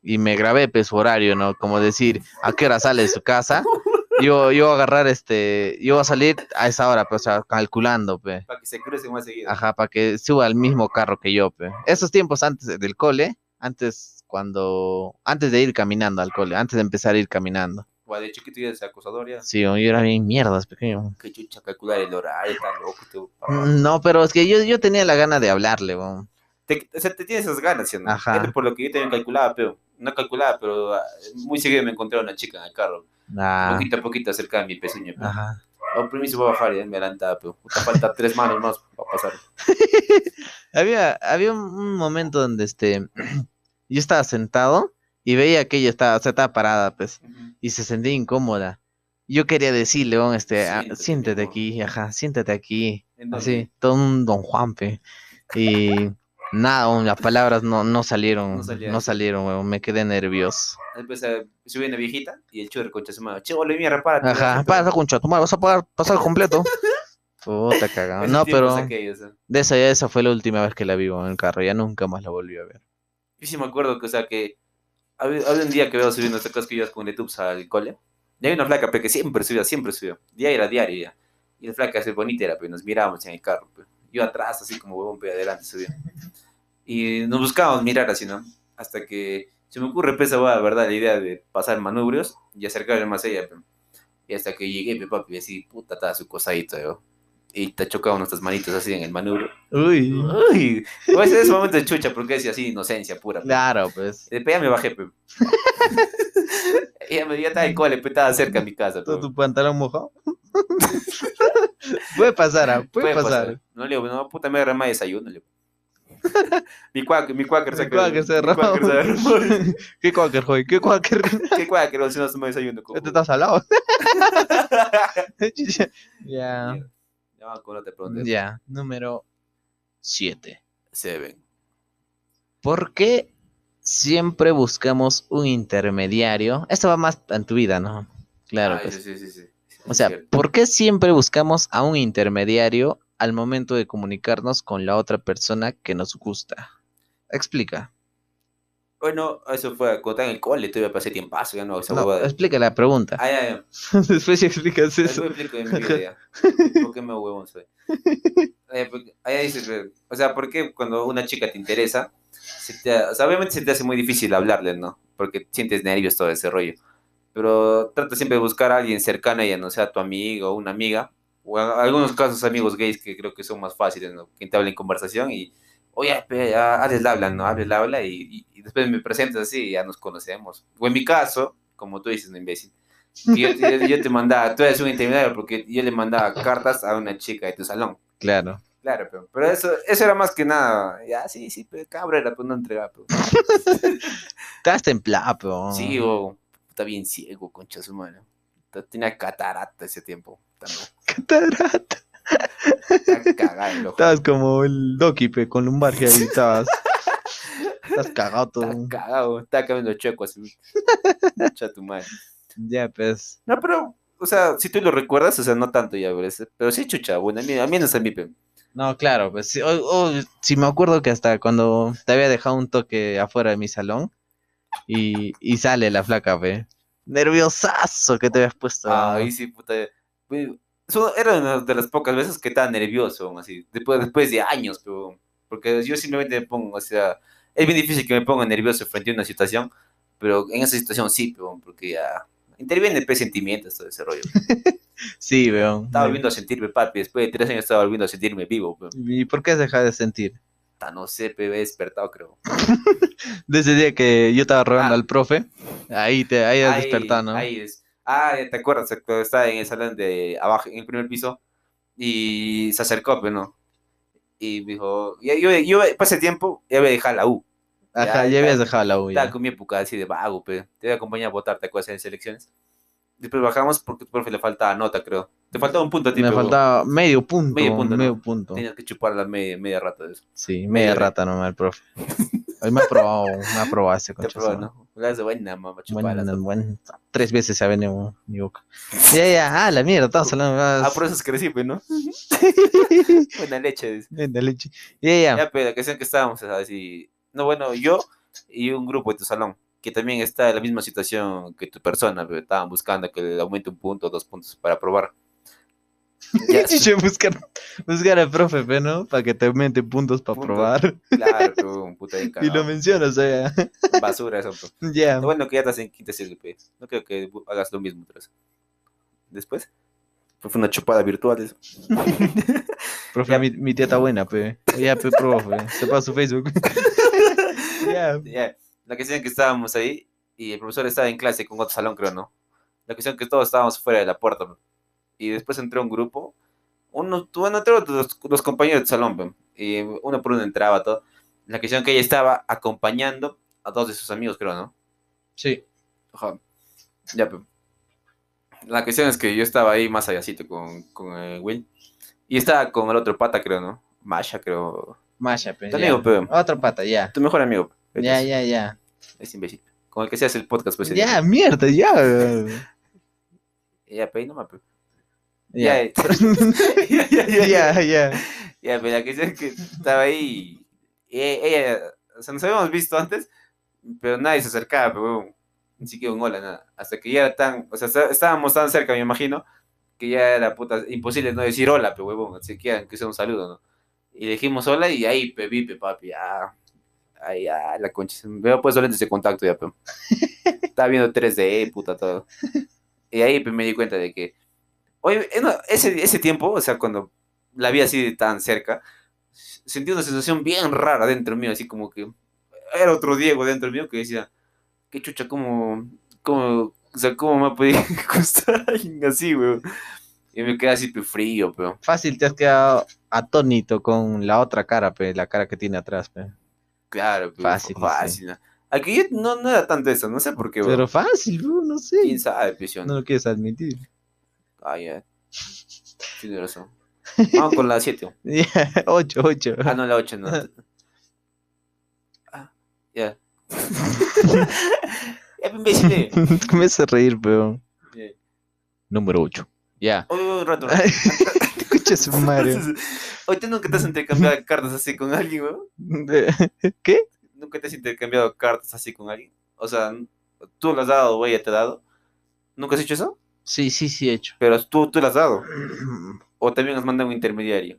y me grabé pues su horario, ¿no? Como decir, ¿a qué hora sale de su casa? <laughs> Yo, yo voy a agarrar este, yo voy a salir a esa hora, pues, o sea, calculando, pues. Para que se crucen más seguido. Ajá, para que suba al mismo carro que yo, pues. Esos tiempos antes de- del cole, antes cuando, antes de ir caminando al cole, antes de empezar a ir caminando. O de chiquito ya es acosador ya. Sí, yo era bien mierdas, pequeño. Que chucha calcular el horario, tan loco. Te, No, pero es que yo, yo tenía la gana de hablarle, weón. te, o sea, te tienes esas ganas, ¿sí no? Ajá. Por lo que yo también calculaba, pero no calculaba, pero ah, muy seguido me encontré a una chica en el carro. Ah, Poquito a poquito acerca de mi pezuña. Pero. ajá. Oh, permiso, voy a bajar, ya me adelantaba, pero puta, falta tres manos más para pasar. <laughs> Había, había un, momento donde este, <clears throat> yo estaba sentado y veía que ella estaba, o sea, estaba parada, pues, y se sentía incómoda. Yo quería decirle, weón, este, ah, Siéntate, siéntate aquí, ajá, siéntate aquí, así, todo un don Juanpe. Y <laughs> nada, las palabras no, no salieron, No salieron, weón, me quedé nervioso. Eh, subí una viejita y el churro concha su madre. Che, ole, mierda, párate. Ajá, pasa con tu madre, vas a pagar, pasar completo. <laughs> Puta cagado. Esos No, pero aquellos, eh. de esa ya esa fue la última vez que la vi en el carro, ya nunca más la volví a ver. Yo sí me acuerdo que, o sea, que había, había un día que veo subiendo estas cosquillas con YouTube al cole. Y hay una flaca, pe, que siempre subía, siempre subía. Día era diario ya. Y la flaca, así bonita era, pero nos mirábamos en el carro. Yo atrás, así como huevón, pe, adelante subía. Y nos buscábamos mirar así, ¿no? Hasta que se me ocurre, pues, esa hueá, ¿verdad? La idea de pasar manubrios y acercarme más a ella, pe. Y hasta que llegué, pe, papi, así, puta, estaba su cosadito, yo. Y te chocaban nuestras manitos así en el manubrio. Uy. Uy, pues en ese momento de chucha, porque decía así, inocencia pura. pe. Claro, pues. Después ya me bajé, pe. <laughs> ya me ya estaba en cole, pe, estaba cerca de mi casa. pe. ¿Todo tu pantalón mojado? <laughs> puede pasar, ah, puede, pasar. No le digo, no, puta, me agarré más desayuno. Le digo. <laughs> mi cuáquer, mi cuáquer Mi se derramó. cuáquer se derramó. <laughs> ¿Qué cuáquer, joder? ¿Qué cuáquer? <laughs> ¿Qué cuáquer? Si no tomo desayuno. como- Este está salado. ya. Ya otra pregunta. Ya. Número 7. Seven. ¿Por qué siempre buscamos un intermediario? Esto va más en tu vida, ¿no? Claro. Ay, pues. sí, sí, sí. O sea. ¿por qué siempre buscamos a un intermediario al momento de comunicarnos con la otra persona que nos gusta? Explica. Bueno, eso fue estaba en el cole, todavía pasé tiempazo, ya no, esa No, huevada. explica la pregunta. Ah, ya, ya. <laughs> Después ya explicas Después eso. explico en mi vida ya. <laughs> ¿Por qué me huevón soy? Eh, Allá dices, eh, o sea, ¿por qué cuando una chica te interesa, se te, o sea, obviamente se te hace muy difícil hablarle, ¿no? Porque sientes nervios, todo ese rollo. Pero trata siempre de buscar a alguien cercano a ella, no sea tu amigo o una amiga, o en algunos casos amigos gays que creo que son más fáciles, ¿no? Que te hablen en conversación y, oye, pe, ya, hazles la habla, ¿no? Hazles la habla y, y- y después me presentas así y ya nos conocemos. O en mi caso, como tú dices, no imbécil. Yo, yo- yo te mandaba, tú eres un intermediario porque yo le mandaba cartas a una chica de tu salón. Claro. Claro, pero, pero eso, eso era más que nada. Ya, sí, sí, pero cabrera, pues no entregaba. Pero. <laughs> Estás templado, pero... Sí, o está bien ciego, concha su madre. Tenía catarata ese tiempo. También. Catarata. Cagado. Estabas como el Doki, pe, con lumbargia ahí estabas. <laughs> Estás cagado todo. Está cagado, está cambiando chueco así. <laughs> Concha tu madre. Ya, pues. No, pero, o sea, si tú lo recuerdas, o sea, no tanto ya, pero, sí, chucha, bueno, a mí, a mí no pe. No, claro, pues sí, o- o, sí me acuerdo que hasta cuando te había dejado un toque afuera de mi salón y, y sale la flaca, ve. Nerviosazo que te habías puesto. Ay, sí, puta. Eso Era una de las pocas veces que estaba nervioso, así, después, después de años, pero, porque yo simplemente me pongo, o sea, es bien difícil que me ponga nervioso frente a una situación, pero en esa situación sí, pero, porque ya interviene pues, sentimientos, todo ese rollo. <laughs> Sí, veo. Estaba volviendo a sentirme, papi, después de tres años estaba volviendo a sentirme vivo, pero, ¿Y por qué has dejado de sentir? No sé, he despertado, creo. <laughs> Desde el día que yo estaba rogando Ah. al profe, ahí te ahí has Ahí- despertado, ¿no? ahí es. Ah, ¿te acuerdas? Cuando estaba en el salón de abajo, en el primer piso, y se acercó, pero no. Y me dijo, yo, yo, yo para ese tiempo ya había dejado la U. Ajá, ya, ya, habías dejado la U Estaba ya. con mi época así de vago, pero te voy a acompañar a votar, ¿te acuerdas en selecciones? Después bajamos porque tu profe le faltaba nota, creo. Te faltaba un punto a ti, Me pero faltaba medio punto. Medio punto, Medio ¿no? punto. Tenías que chupar la media, media rata de eso. Sí, media rata nomás el profe. Hoy me ha probado, me ha probado ese <laughs> Te concha. probó, ¿no? De buena, mamá. Bueno, bueno, tres veces se ha venido mi boca. Ya, ya, ah, la mierda, estamos hablando. Ah, Ah, por eso es crecí, pues, ¿no? <laughs> Buena leche, dice. de leche. Ya, ya. Ya, pero que sean que estábamos así. No, bueno, yo y un grupo de tu salón, que también está en la misma situación que tu persona, pero estaban buscando que le aumente un punto o dos puntos para probar. <laughs> Ya, Chiche, <laughs> buscar, buscar al profe, ¿no? Para que te aumente puntos para Puntos. probar. claro, <laughs> un puta de Y lo mencionas, o sea. Basura eso. Ya. Lo bueno que ya estás en quinta pe. No creo que hagas lo mismo vez. Después, fue una chupada virtual eso. Profe, Ya. mi, mi tía está buena, pe. Ya, pe, profe. Sepa su Facebook. ya. Ya, La cuestión es que estábamos ahí y el profesor estaba en clase con otro salón, creo, ¿no? La cuestión es que todos estábamos fuera de la puerta. Y después entró un grupo. Uno, bueno, entraron los, los compañeros del salón, pe, y uno por uno entraba todo. La cuestión es que ella estaba acompañando a dos de sus amigos, creo, ¿no? Sí. Ajá. Ya, pe. La cuestión es que yo estaba ahí más allácito con, con eh, Will. Y estaba con el otro pata, creo, ¿no? Masha, creo. Masha, pe. Tu ya. amigo, pe. Otra pata, ya. Tu mejor amigo. pe. Ya, ya, ya. Es imbécil. Con el que se hace el podcast, pues. Ya, mierda, ya. Ya, pe, no me. <laughs> Ya. Ya, ya, ya, ya, Ya, pero la cuestión es que estaba ahí. Y e- ella, o sea, nos habíamos visto antes, pero nadie se acercaba, pero ni siquiera un hola, nada. Hasta que ya era tan, o sea, está- estábamos tan cerca, me imagino, que ya era puta, imposible no decir hola, pero huevón, así que sea un saludo, ¿no? Y le dijimos hola y ahí, pe, vi, pe, papi, ya. Ahí, ya, la concha. Veo pues lentes de contacto ya, pe. <laughs> Estaba viendo 3D, puta, todo. Y ahí pe, me di cuenta de que, oye, eh, ese, ese tiempo, o sea, cuando la vi así tan cerca, sentí una sensación bien rara dentro mío, así como que era otro Diego dentro mío que decía, qué chucha, cómo, cómo, o sea, cómo me ha podido <laughs> alguien <laughs> así, weón. Y me quedé así pues, frío, pero. Fácil, te has quedado atónito con la otra cara, pe, la cara que tiene atrás, pe. Claro, pero Fácil, fácil. ¿no? Aquí no, no era tanto eso, no sé por qué, weón. Pero fácil, bro, no sé. ¿Quién sabe, prisión? No lo quieres admitir. Ah, <laughs> ya. Tienes razón. Vamos con la 7. <laughs> Ya, ocho, ocho. Ah, no, la 8, no. <laughs> Ah, ya. imbécil. Me hace reír, pero. Ya. Número 8. Ya. Oye, un rato. un rato. Madre. Oye, ¿tú nunca te has intercambiado cartas así con alguien, weón? ¿Qué? ¿Nunca te has intercambiado cartas así con alguien? O sea, tú las has dado o ella te ha dado. ¿Nunca has hecho eso? Sí, sí, sí, he hecho. Pero tú, tú las has dado. <clears throat> O también has mandado un intermediario.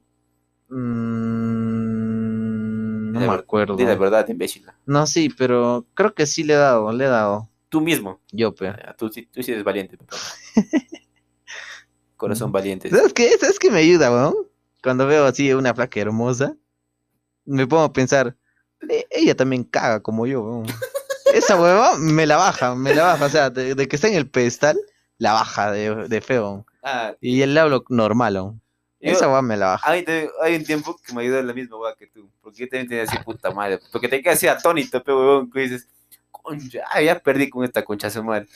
Mm, no me acuerdo. Di la verdad, imbécil. No, sí, pero creo que sí le he dado, le he dado. Tú mismo. Yo, pe. Ah, Tú, sí- tú sí eres valiente, papá. <laughs> Corazón valiente. ¿Sabes qué? ¿Sabes qué me ayuda, weón? Cuando veo así una flaca hermosa, me pongo a pensar, "E- ella también caga como yo, weón. <laughs> Esa hueva me la baja, me la baja. O sea, de, de que está en el pedestal, la baja de, de feo. Ah, Y él le hablo normal, weón. yo- Esa hueva me la baja. hay, hay un tiempo que me ayudó la misma hueá que tú. Porque yo también tenía así puta madre. Porque te quedas así atónito, pe huevón, que dices, concha, ah, ya perdí con esta concha su madre.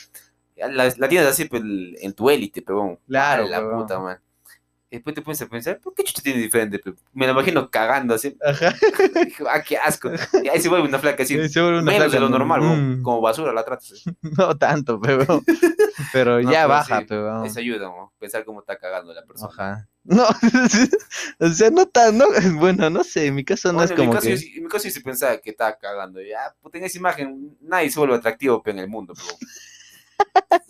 La, la tienes así pues, en tu élite, pe huevón. Claro, la huevón. puta. Y después te pones a pensar, ¿por qué chucha tiene diferente? pe? Me lo imagino cagando así. Ajá. <laughs> Ah, qué asco. Y ahí se vuelve una flaca así. <laughs> Se vuelve una menos de flaca, lo normal, mm. Como basura la tratas. <laughs> No tanto, pero, pero No, ya pero baja, sí, pero. Eso ayuda, ¿no? Pensar cómo está cagando la persona. Ajá. No, o sea, no tan, no, bueno, no sé, en mi caso no Bueno, es como en, mi caso, que... yo sí- en mi caso yo sí pensaba que estaba cagando. Ya, pues en esa imagen nadie se vuelve atractivo en el mundo. Pero...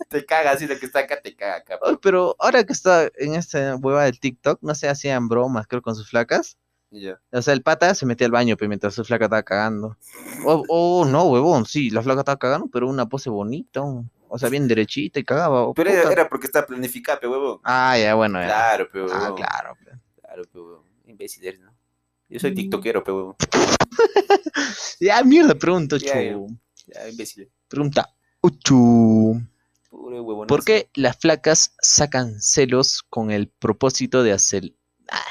te caga así lo que está acá, te caga acá. Oye, pero ahora que está en esta hueva del TikTok, no sé, hacían bromas, creo, con sus flacas. Ya. O sea, el pata se metía al baño pe, mientras su flaca estaba cagando. Oh, oh, no, huevón, sí, la flaca estaba cagando, pero una pose bonita. O sea, bien derechita y cagaba. oh, Pero era, era porque está planificado, pe huevón. Ah, ya, bueno, ya. Claro, pe huevón. Ah, claro. pe. Claro, pe huevón. Imbécil eres, ¿no? Yo soy Mm. tiktokero, pe huevón. <laughs> Ya, mierda, pregunta, Ya, ocho. ya. Ya, imbécil. Pregunta, huevón. ¿Por qué las flacas sacan celos con el propósito de hacer... Ah,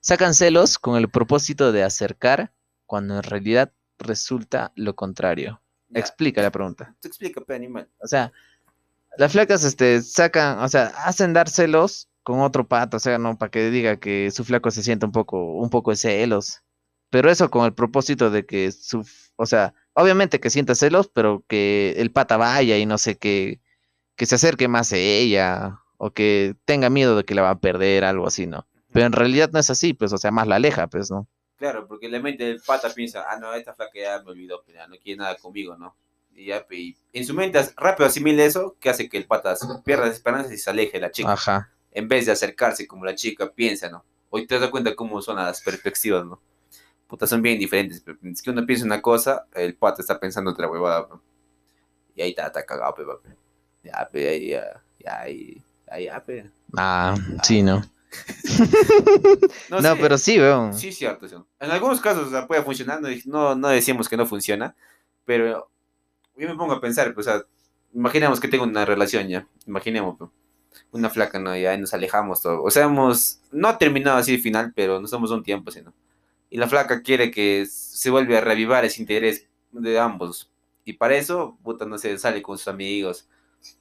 sacan celos con el propósito de acercar cuando en realidad resulta lo contrario? Explica la pregunta. Te explica, pe animal. O sea, las flacas este, sacan, o sea, hacen dar celos con otro pato, o sea, no, para que diga que su flaco se sienta un poco, un poco de celos. Pero eso con el propósito de que su, o sea, obviamente que sienta celos, pero que el pata vaya y no sé qué, que se acerque más a ella, o que tenga miedo de que la va a perder, algo así, ¿no? Pero en realidad no es así, pues, o sea, más la aleja, pues, ¿no? Claro, porque la mente del pata piensa, ah, no, esta flaca ya me olvidó, pues, ya no quiere nada conmigo, ¿no? Y ya, pues, y en su mente rápido asimila eso, que hace que el pata pierda las esperanzas y se aleje de la chica. Ajá. En vez de acercarse como la chica piensa, ¿no? Hoy te das cuenta cómo son las perspectivas, ¿no? Puta, son bien diferentes. pero Es que uno piensa una cosa, el pata está pensando otra huevada. Y ahí está, está cagado, pe, papi. Ya, pe, ahí, ya, ya, ya, pe. Ah, sí, ¿no? <laughs> No, No, sí. pero sí, weón. Sí, cierto. sí. En algunos casos o sea, puede funcionar, no, no, decimos que no funciona, pero yo me pongo a pensar, pues, o sea, imaginemos que tengo una relación ya, imaginemos, pues, una flaca, ¿no? Y ahí nos alejamos todo. O sea, hemos, no ha terminado así el final, pero no somos un tiempo, sino. Y la flaca quiere que se vuelva a reavivar ese interés de ambos. Y para eso, puta, no sé, sale con sus amigos.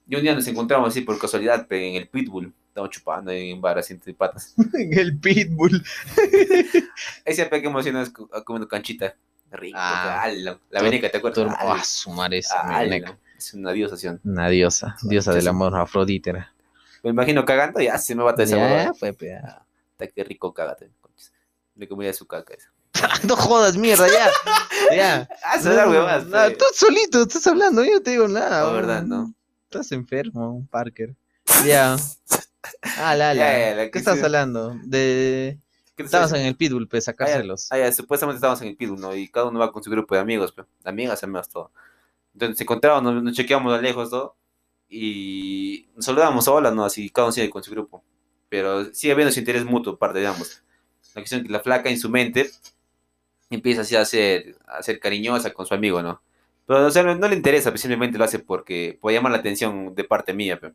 Y un día nos encontramos así por casualidad en el Pitbull. Estamos chupando en bar así entre patas. <laughs> En el pitbull. Ese pe que emocionas co- comiendo canchita. Rico, Ah. la Tu- veneca, ¿te acuerdas? Ah, su madre esa veneca. Es una diosación. Una diosa, diosa del amor afrodítera. Me imagino cagando y ya se me bate esa Ya, huevada. pues, pues, ya. Está que rico cágate. Me comería su caca esa. <laughs> No jodas, mierda, ya. Ya. Ah, se huevadas. No, pe. tú solito estás hablando, yo no te digo nada. No, verdad, ¿no? Estás enfermo, Parker. Ya. Ah, la, la. <laughs> Ya, ya, la ¿Qué que estás hablando? De. ¿Qué te Estabas en el pitbull, pues, Ah, sacárselos. ah, ya, supuestamente estábamos en el Pitbull, ¿no? Y cada uno va con su grupo de amigos, pe. amigas, amigos, todo. Entonces nos encontramos, nos, nos chequeamos a lejos, todo. Y nos saludamos, hola, ¿no? Así cada uno sigue con su grupo. Pero sigue habiendo ese interés mutuo, parte de ambos. La cuestión es que la flaca en su mente empieza así a ser, a ser cariñosa con su amigo, ¿no? Pero, o sea, no, no le interesa, pues simplemente lo hace porque puede llamar la atención de parte mía, pe.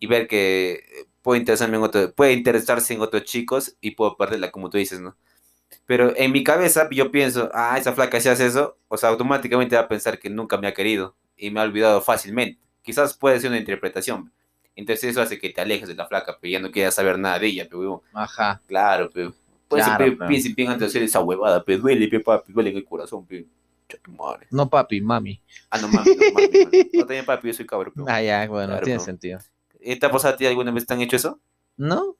y ver que puede interesarme en otro, puede interesarse en otros chicos y puedo perderla, como tú dices, ¿no? Pero en mi cabeza yo pienso, ah, esa flaca si hace eso, o sea, automáticamente va a pensar que nunca me ha querido y me ha olvidado fácilmente. Quizás puede ser una interpretación. Entonces eso hace que te alejes de la flaca, pero ya no quieras saber nada de ella, pero Ajá. claro, pero puede Claro, ser, piensa bien antes de hacer esa huevada, pero duele, pe, papi, duele en el corazón, pe. Madre. No papi, mami. Ah, no mames, no mames, mami. <laughs> No también papi, yo soy cabrón, pero. Ah, ya, bueno, Claro, tiene pero- sentido. ¿Te ha pasado a ti alguna vez te han hecho eso? ¿No?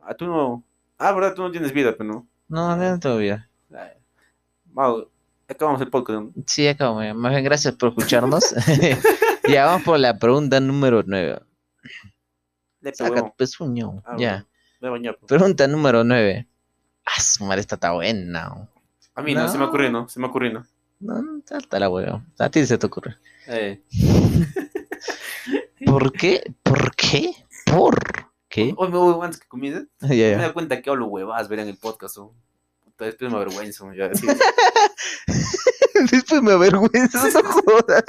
Ah, tú no. Ah, verdad, tú no tienes vida, pero no. No, no todavía. Ay. Mau, acabamos el podcast. Sí, acabo. Más bien, gracias por escucharnos. <laughs> <laughs> ya, vamos por la pregunta número 9. Le Saca tu pezuño. Ah, ya. Pregunta número 9. Ah, su madre, esta está buena. A mí no, se me No. ocurrió, ¿no? Se me ocurrió, ¿no? No, no, salta la huevo. A ti se te ocurre. Eh. <laughs> ¿Por qué? ¿Por qué? ¿Por qué? Hoy me voy antes que comience. <laughs> Ya, Me da cuenta que hablo huevadas, ver en el podcast. ¿no? Puta, Después me avergüenzo. Sí. <laughs> Después me avergüenza, no jodas.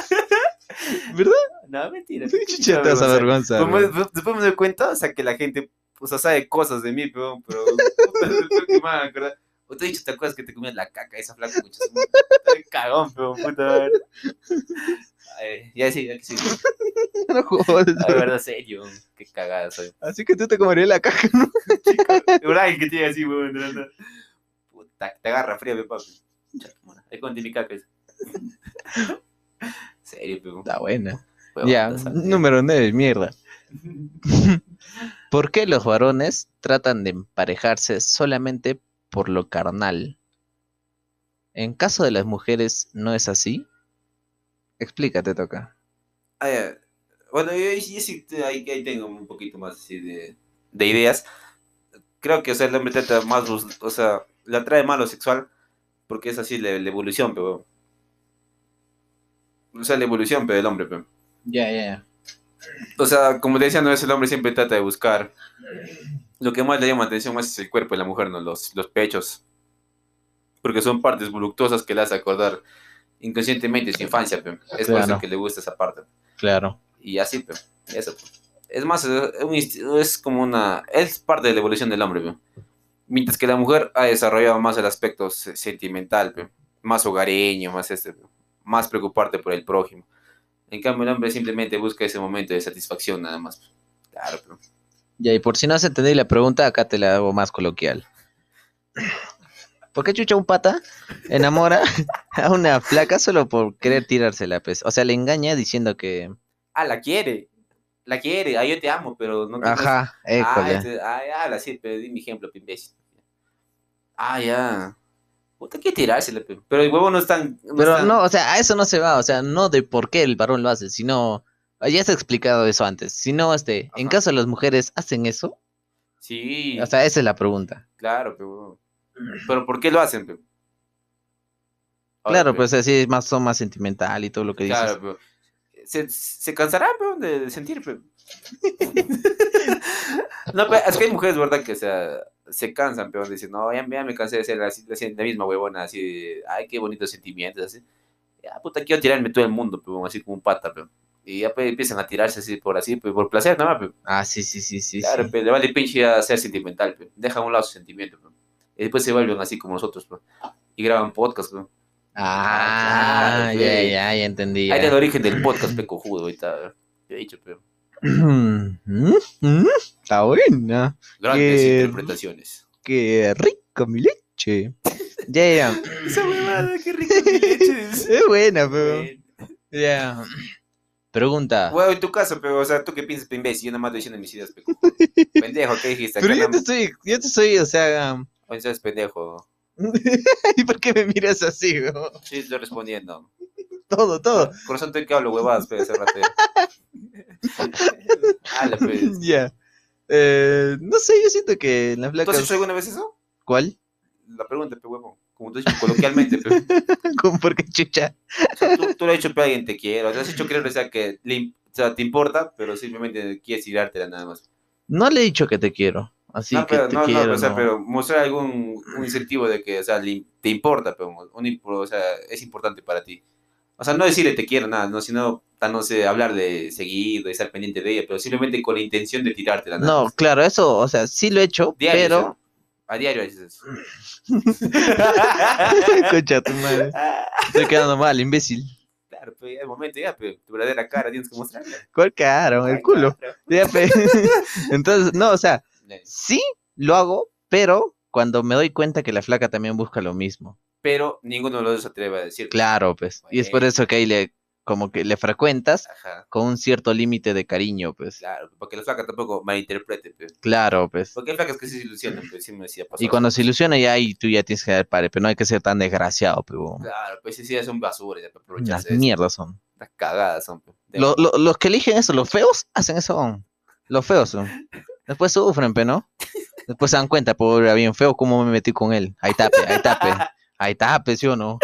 ¿Verdad? no, mentira. Chucha, te vas a avergonzar. Después me doy cuenta, o sea, que la gente, o sea, sabe cosas de mí, pero, pero <laughs> puta. O te he dicho, ¿te acuerdas que te comías la caca esa flaca? Estoy cagón, pero puta. Ay, ya sí, ya sí. No jodas. La verdad, serio. Qué cagada soy. Así que tú te comerías la caja, ¿no? Brian que tiene así, weón. Puta, te agarra frío, mi papi. Ahí con mi caca. Serio, pero. Está buena. Ya, número 9, mierda. <laughs> ¿Por qué los varones tratan de emparejarse solamente por lo carnal? En caso de las mujeres, ¿no es así? Explícate, toca. Ah, ya. Bueno, yo, yo sí te- ahí, ahí tengo un poquito más así de, de ideas. Creo que, o sea, el hombre trata más, o sea, le atrae más lo sexual porque es así la, la evolución, pero. O sea, la evolución, pero del hombre, pero. Ya, ya. O sea, como te decía, no es el hombre siempre trata de buscar. Lo que más le llama atención más es el cuerpo de la mujer, no los, los pechos. Porque son partes voluptuosas que le hace acordar inconscientemente su infancia, pe. Es por eso Claro. que le gusta esa parte. Claro. Y así, pe. Eso. Es más, es, es como una. Es parte de la evolución del hombre, pe. Mientras que la mujer ha desarrollado más el aspecto se- sentimental, pe. Más hogareño, más este. Más preocuparte por el prójimo. En cambio, el hombre simplemente busca ese momento de satisfacción, nada más. Claro, pero. Ya, y por si no has entendido la pregunta, acá te la hago más coloquial. ¿Por qué chucha un pata enamora a una flaca solo por querer tirársela? Pues? O sea, le engaña diciendo que... Ah, la quiere. La quiere. Ah, yo te amo, pero no te. Ajá, Ah, école. este, ah, ya, la sí, pero di mi ejemplo, imbécil. Ah, ya. Puta, que tirársela, pe. Pero el huevo no es tan. no es Pero tan- no, o sea, a eso no se va, o sea, no de por qué el varón lo hace, sino... Ya se ha explicado eso antes, sino, este, en caso de las mujeres, ¿hacen eso? Sí, O sea, esa es la pregunta. claro, pero. Pero ¿por qué lo hacen, pe? Ahora, Claro, pues así es más, son más sentimental y todo lo que dices. Claro, pero. Se, se cansarán, de, de sentir, pe. <laughs> no, pero es que hay mujeres, ¿verdad? Que o sea, se cansan, pero dicen, no, ya, ya me cansé de ser ser la misma huevona, así, de, ay, qué bonitos sentimientos, así. Ya, puta, quiero tirarme todo el mundo, pero así como un pata, pero. Y ya pues, empiezan a tirarse así por así, pe, por placer, nada más. Ah, sí, sí, sí, sí. Claro, sí. pe, le vale pinche a ser sentimental, pe. Deja a un lado su sentimiento, pe. Y después se vuelven así como nosotros, pe. Y graban podcast, pe. Ah, claro, ya, ya, ya entendí. Ahí está el origen del podcast, pe, cojudo, ahorita. Te he dicho, pe. Está buena. Grandes Qué interpretaciones. Qué rica mi leche. Ya, ya. Esa huevada, qué rico mi leche. <laughs> Es buena, pero. Ya. Pregunta. Bueno, en tu caso, pero, o sea, ¿tú qué piensas, imbécil? Yo nada más estoy diciendo mis ideas, pe, cojudo. <laughs> Pendejo, ¿qué dijiste? Pero yo te estoy, yo te estoy, o sea. O sea, es pendejo. <laughs> ¿Y por qué me miras así, weón? Sí, estoy respondiendo. Todo, todo. Corazón, estoy que hablo huevadas, pe, hace rato. <laughs> Ala, pues. Ya. Eh, no sé, yo siento que en las ¿Tú has flacas. hecho alguna vez eso? ¿Cuál? La pregunta, pe, huevo. Como tú has dicho coloquialmente, pe. <laughs> ¿Cómo por qué chucha? O sea, tú, tú le has dicho, pe, a alguien te quiero. O sea, has hecho creer, o sea, que le o sea, te importa, pero simplemente quieres tirártela nada más. No le he dicho que te quiero. Así no, que pero, te no, quiero, no, o sea, no. pero mostrar algún un incentivo de que, o sea, le- te importa, pero, un imp- o sea, es importante para ti. O sea, no decirle te quiero, nada, no, sino, tal, no sé, hablar de seguir, de estar pendiente de ella, pero simplemente con la intención de tirártela. No, claro, eso, o sea, sí lo he hecho, Diario, pero... a diario haces eso. <laughs> Escucha tu madre. Estoy quedando mal, imbécil. Claro, pero ya el momento ya, pero tu verdadera cara tienes que mostrarla. ¿Cuál cagaron? El culo. Ya, <laughs> pe. Entonces, no, o sea, sí lo hago, pero cuando me doy cuenta que la flaca también busca lo mismo. Pero ninguno de los dos se atreve a decir. Claro, pues. Y es por eso que ahí le, como que le frecuentas Ajá, con un cierto límite de cariño, pues. claro, porque la flaca tampoco malinterprete, pues. Claro, pues. Porque hay flacas que sí se ilusionan, pues sí me decía. Y cuando se ilusiona ya ahí tú ya tienes que dar pare, pero no hay que ser tan desgraciado, pero Claro, pues sí, sí, son basura, ya para las mierdas son. Las cagadas son. pues. Lo- lo- los que eligen eso, los feos, hacen eso. Los feos son. Después sufren, pero no. Después se dan cuenta, pobre, bien feo, cómo me metí con él. Ahí tape, ahí tape. <laughs> Ahí tape, ¿sí o no?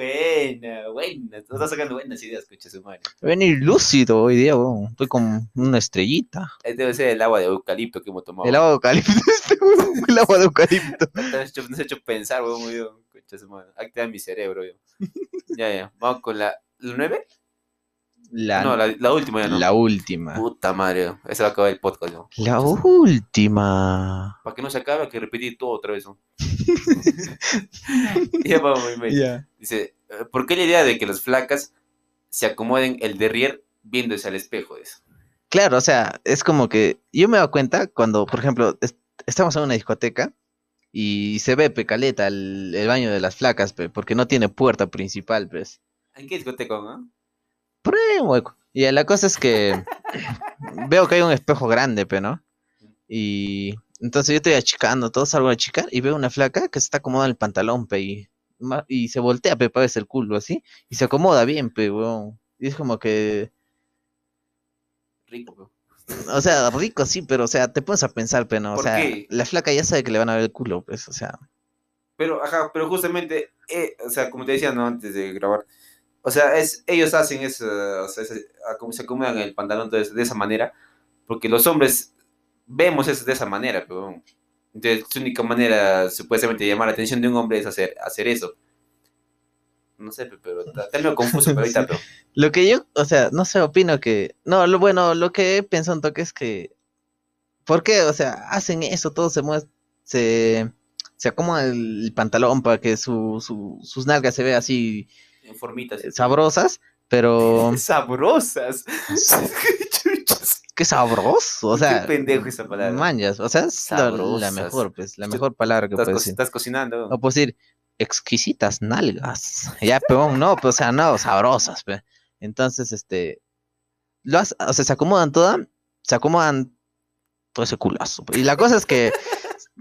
Buena, buena. Estás sacando buenas ideas, escucha su madre. Venir lúcido hoy día, weón. Estoy como una estrellita. Eh, Debe ser el agua de eucalipto que hemos tomado. El agua de eucalipto. <laughs> este, weón, el agua de eucalipto. <laughs> Nos has hecho, nos has hecho pensar, weón, muy bien. Escucha su madre. Activa mi cerebro, yo. ya, ya. Vamos con la. ¿La nueve? La, no, la, la última ya, ¿no? la última. Puta madre. Esa va a acabar el podcast. La última. Para que no se acabe, hay que repetir todo otra vez, ¿no? <laughs> ya vamos. Ya. Dice, eh, ¿por qué la idea de que las flacas se acomoden el derrier viéndose al espejo? Eso. Claro, o sea, es como que yo me doy cuenta cuando, por ejemplo, es- estamos en una discoteca y se ve pecaleta el, el baño de las flacas, pe, porque no tiene puerta principal, pues. ¿En qué discoteca, no? Por ahí un hueco. Y la cosa es que veo que hay un espejo grande, pe, ¿no? Y entonces yo estoy achicando, todo salgo a achicar y veo una flaca que se está acomodando el pantalón, pe, y, y se voltea, pe, para el culo así, y se acomoda bien, pe, weón. Y es como que, Rico, pero. o sea, rico sí, pero, o sea, te pones a pensar, pe, ¿no? O ¿Por sea, qué? la flaca ya sabe que le van a ver el culo, pues, o sea, Pero, ajá, pero justamente, eh, o sea, como te decía, ¿no? Antes de grabar, o sea, es, ellos hacen eso, o sea, ese- a- como se acomodan el pantalón de, de esa manera, porque los hombres vemos eso de esa manera, pero entonces su única manera supuestamente de llamar la atención de un hombre es hacer, hacer eso. No sé, pe- pero está medio confuso, pero ahorita, <laughs> pero Lo que yo, o sea, no sé, opino que. No, lo bueno, lo que pensado un toque es que. ¿Por qué? O sea, hacen eso, todo se mueve, se, se acomoda el pantalón para que su, su- sus nalgas se vean así formitas. eh, sabrosas, pero <laughs> Sabrosas. <laughs> <laughs> Qué sabroso, o Qué sea, pendejo esa palabra. manjas, o sea, es la, la mejor, pues, la mejor palabra que puedes decir. estás cocinando. O puedes decir, exquisitas nalgas. Ya, pero no, pues, o sea, no, sabrosas, pe. Entonces, este, lo o sea, se acomodan todas, se acomodan todo ese culazo. Y la cosa es que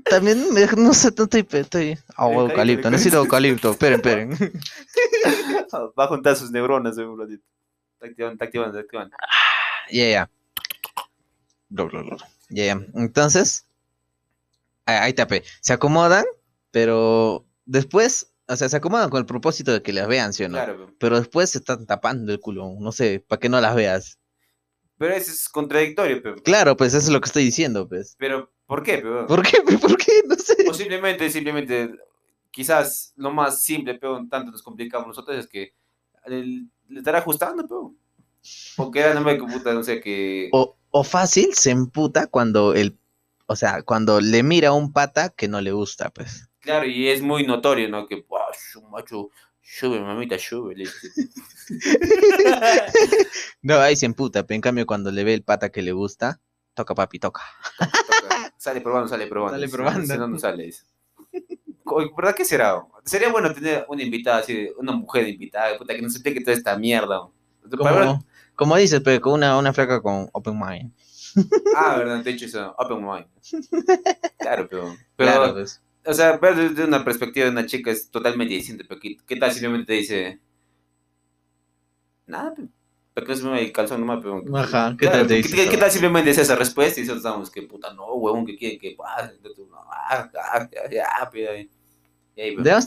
también, me, no sé, no estoy, estoy, de Eucalipto, eucalipto, necesito eucalipto, esperen, esperen. <laughs> Va a juntar sus neuronas en un ratito. Está activando, está activando, está activando. Ya, ya. Bla, bla, bla. Ya, ya. Entonces, ahí pe. Se acomodan, pero después, o sea, se acomodan con el propósito de que las vean, ¿sí o no? Claro, pero- pero después se están tapando el culo, no sé, para que no las veas. pero eso es contradictorio, pero, Claro, pues eso es lo que estoy diciendo, pues. pero ¿por qué? Pero, ¿Por qué? <laughs> ¿Por qué? No sé. O simplemente, simplemente, quizás lo más simple, pero tanto nos complicamos nosotros es que el- le estará ajustando, pero. Porque era nombre que puta, no sé, que. O, o fácil se emputa cuando el, o sea, cuando le mira a un pata que no le gusta, pues. Claro, y es muy notorio, ¿no? Que, "Buah, su macho, sube, mamita, sube. <laughs> No, ahí se emputa, pero en cambio cuando le ve el pata que le gusta, toca papi, toca. Toca, sale probando, sale probando. Sale probando. Si no, no sale. dice. ¿Verdad que será? Sería bueno tener una invitada así, una mujer invitada, puta, que nos explique toda esta mierda. Como, como dices, pero con una, una flaca con open mind. Ah, verdad, de hecho eso, open mind. Claro, pero, pero claro, pues. o sea, ver desde una perspectiva de una chica es totalmente distinto, pero ¿qué, qué tal simplemente te dice, nada, pero, no se me el calzón nomás, pero... Ajá, ¿qué Claro, tal te ¿qué, dice? qué- qué tal simplemente es esa respuesta y nosotros estamos que puta, no, huevón, que quieren que pase, entonces, no, ah, ah, ya, ya, pero ahí,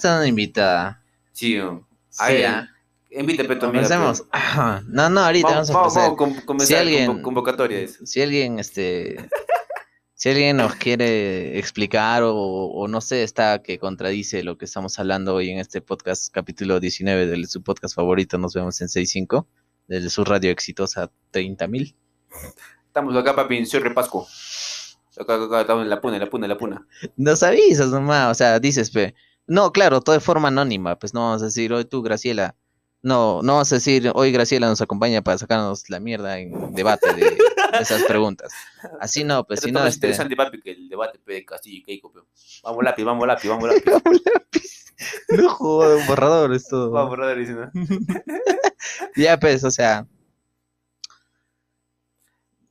tener una invitada. Sí, no. Sí, Ahí, ah. invita a tu amiga, Comencemos. Ajá. <laughs> No, no, ahorita Vamos, vamos, vamos, a vamos empezar. a comenzar Si alguien- con convocatoria. eso. Si alguien, este, Si alguien nos quiere explicar o, o no sé, está que contradice lo que estamos hablando hoy en este podcast, capítulo 19 de su podcast favorito, nos vemos en 6.5, desde su radio exitosa 30.000. Estamos acá, papi, en Cierre Pasco. Acá, acá, acá, estamos en la puna, en la puna, en la puna. Nos avisas nomás, o sea, dices, pe. No, claro, todo de forma anónima, pues no vamos a decir, hoy tú, Graciela. No, no vamos a decir, hoy Graciela nos acompaña para sacarnos la mierda en debate de, de esas preguntas. Así no, pues si no, más este... interesante, papi, que el debate de Castillo y Keiko, pe. Vamos lápiz, vamos lápiz, vamos lápiz. <laughs> <laughs> No joda, un borrador esto. ¿no? <laughs> Ya, pues, o sea.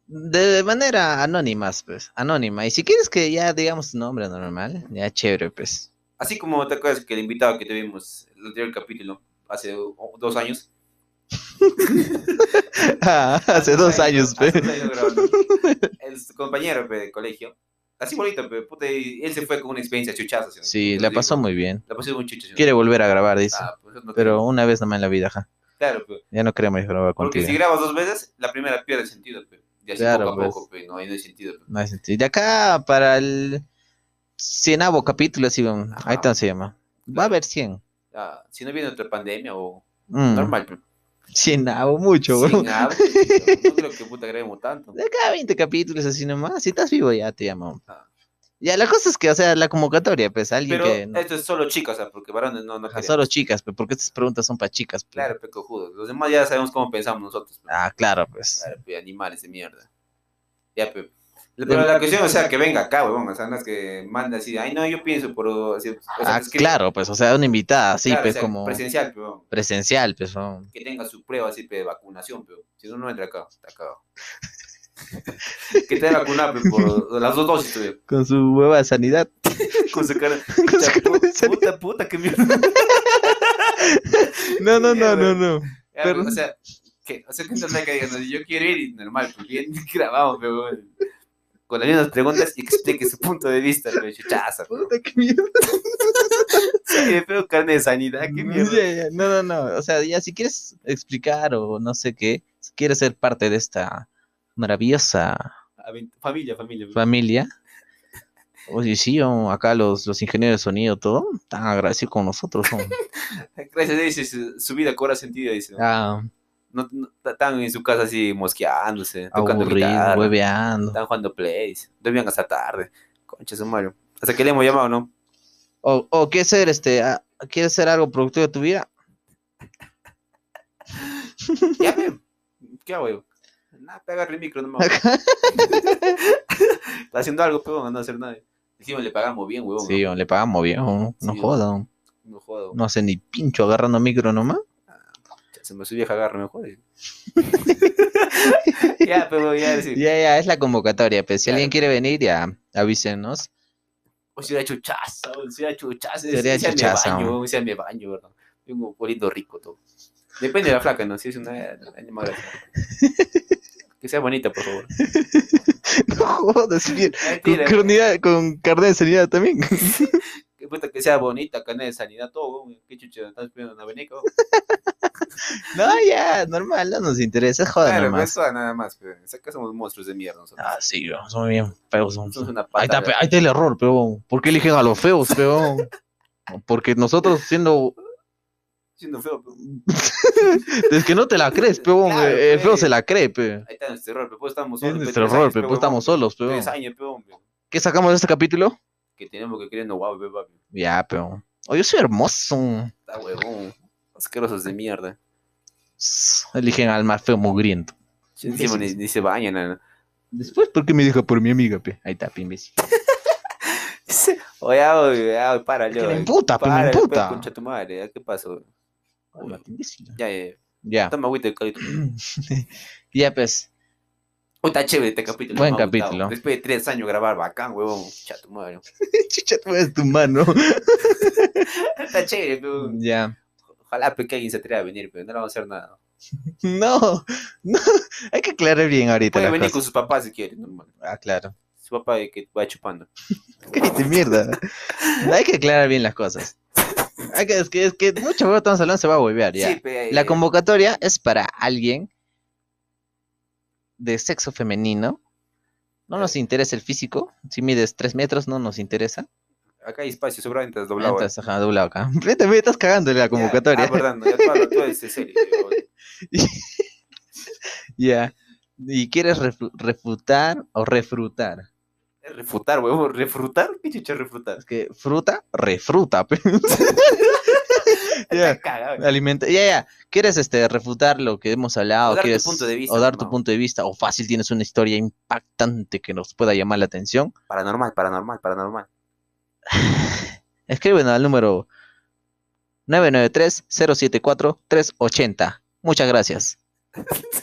De manera anónima, pues, anónima. Y si quieres que ya digamos tu nombre normal, ya chévere, pues. Así como te acuerdas que el invitado que tuvimos el anterior capítulo, hace dos años. <laughs> Ah, hace dos años, Hace pe. dos años grabando. El compañero pe, de colegio. Así bonito, pe, puta, y él se fue con una experiencia chuchaza. ¿sí? Sí, la pasó digo. muy bien. La pasó muy chucha. ¿sí? Quiere volver a grabar, dice. Ah, pues, no Pero creo. una vez nomás en la vida, ajá. Claro, pe. Ya no queremos grabar Porque contigo. si grabas dos veces, la primera pierde sentido, pe. Y así Claro, poco a pues. poco, pe, no, ahí no hay sentido, pe. No hay sentido. De acá para el cienavo capítulo, así, ahí está se llama. Va a haber 100. Ah, si no viene otra pandemia o Mm, normal, pe. Cienavo, mucho, bro. Sin agua, pe, no creo que puta grabemos tanto. De acá a 20 capítulos así nomás. Si estás vivo ya te llamo. Ah. Ya, la cosa es que, o sea, la convocatoria, pues, alguien Pero que... esto es solo chicas, o sea, porque varones no, no queremos. solo chicas, pues, porque estas preguntas son para chicas. pues. Claro, pe, cojudos. Los demás ya sabemos cómo pensamos nosotros. pe. Ah, claro, pues. Claro, pe, animales de mierda. Ya, pe. Pero la cuestión, o sea, que venga acá, weón. O sea, no es que manda así, ay, no, yo pienso por. O sea, ah, claro, pues, o sea, una invitada, así, claro, pues, o sea, como Presencial, pe, weón. presencial, pues, ¿no? Que tenga su prueba así de vacunación, pero si no, no entra acá. Está cagado. <laughs> que te vacunado pe, por las dos dosis, pe, Con su hueva de sanidad. <laughs> con su cara. <laughs> Con su cara de sanidad. puta, puta, qué mierda. No, no, no, no, no. Ya, Pero- O sea, que, o sea, que entonces que digan, no, yo quiero ir y normal, pues bien grabado, pero weón. Con las mismas preguntas y <laughs> que explique su punto de vista, pero chuchaza. Puta, qué mierda. <laughs> Sí, pero carne de sanidad, qué mierda. No, no, no. O sea, ya si quieres explicar o no sé qué, si quieres ser parte de esta maravillosa Familia, familia. familia. Oye, sí, oh, acá los, los ingenieros de sonido, todo, están agradecidos con nosotros. oh. <laughs> Gracias a Dios, su, su vida cobra sentido, dice. ¿no? Ah, No, no- están en su casa así mosqueándose, tocando aburrido, guitarra, hueveando. están jugando plays, dormían hasta tarde. Concha su Mario. Hasta que le hemos llamado, ¿no? O, o quieres ser, este, ah, quieres ser algo productivo de tu vida. <laughs> Ya, pe. ¿Qué hago yo? Nada, pega el micro nomás. <laughs> Está haciendo algo, pero no hacer nada. Encima le pagamos bien, huevón. Sí, ¿no? le pagamos bien, no Sí, oh. jodan. No jodo. No hace ni pincho agarrando micro nomás. Se me su vieja agarra, me jode. <laughs> ya, pero ya decir. Ya, ya, es la convocatoria. Pues si Claro. alguien quiere venir, ya avísenos. O si era chuchaza, o si era chuchaza. Sería ese chuchaza, mi baño, ese mi baño, ¿verdad? Vengo oliendo rico todo. Depende de la flaca, ¿no? Si es una animal Que sea bonita, por favor. <laughs> No jodas, bien. Con, Mentira, cronidad- con carnet de sanidad también. <laughs> que, puta, que sea bonita, carne de sanidad, todo. ¿Qué chucha? ¿Estás pidiendo una venica? <laughs> No, ya, normal, no nos interesa, es joda Claro, nomás. pues, nada más, pero acá somos monstruos de mierda nosotros. Ah, sí, weón, son bien feos. Somos una Ahí está, ahí está el error, pero ¿por qué eligen a los feos, pero? Porque nosotros siendo... Siendo feo, pero- <laughs> Es que no te la crees, pero Claro, el feo pe. se la cree, pe. Ahí está nuestro error, pero pues estamos Es solos. pe, nuestro error, años, pe, pe, pues estamos solos, pero... Tres años, pe, hombre. ¿Qué sacamos de este capítulo? Que tenemos que querer no guau, pe, papi. Ya, pero... Oh, yo soy hermoso. Está huevón. Asquerosos de mierda. Eligen al más feo mugriento. Encima ni, ni se bañan. nada. Después, ¿por qué me dijo por mi amiga, pe? Ahí está, pe, imbécil. <laughs> Oye, oye, oye, para, Que me imputa, pe, me imputa. Concha tu madre, ¿ya ¿qué pasó? Imbécil. Ya, ya, Ya. toma agüita de calito. <laughs> ya, pues. Está chévere este capítulo. Buen capítulo. Después de tres años grabar, bacán, huevón. Chato madre. <laughs> Chucha, tú eres tu mano. Está chévere, pero ya. Ojalá pe, que alguien se atreva a venir, pero no le vamos a hacer nada. No, <laughs> no. Hay que aclarar bien ahorita Puede venir con sus papás si quiere, normal. Ah, claro. Su papá que va chupando. <laughs> Cállate, mierda. Hay que aclarar bien las cosas. Hay que, es que, es que mucho huevo estamos hablando se va a volver ya. Sí, La convocatoria es para alguien de sexo femenino, No nos interesa el físico. Si mides 3 metros, no nos interesa. Acá hay espacio, seguramente has doblado. Entonces, ajá, doblado acá. <laughs> Vete, me estás cagando en la convocatoria. Ah, perdón, ya, claro, tú eres serio. Ya. ¿Y quieres refu- refutar o refrutar? Refutar, huevo, refrutar. ¿Qué chucha refrutar? Es que fruta, refruta. <laughs> <laughs> Ya. Alimenta, ya, ya. ¿Quieres este, refutar lo que hemos hablado? O dar tu ¿Quieres- punto de vista, O dar tu punto de vista. O fácil, tienes una historia impactante que nos pueda llamar la atención. Paranormal, paranormal, paranormal. <sighs> Escríbenos al número 993-074-380. Muchas gracias. <laughs>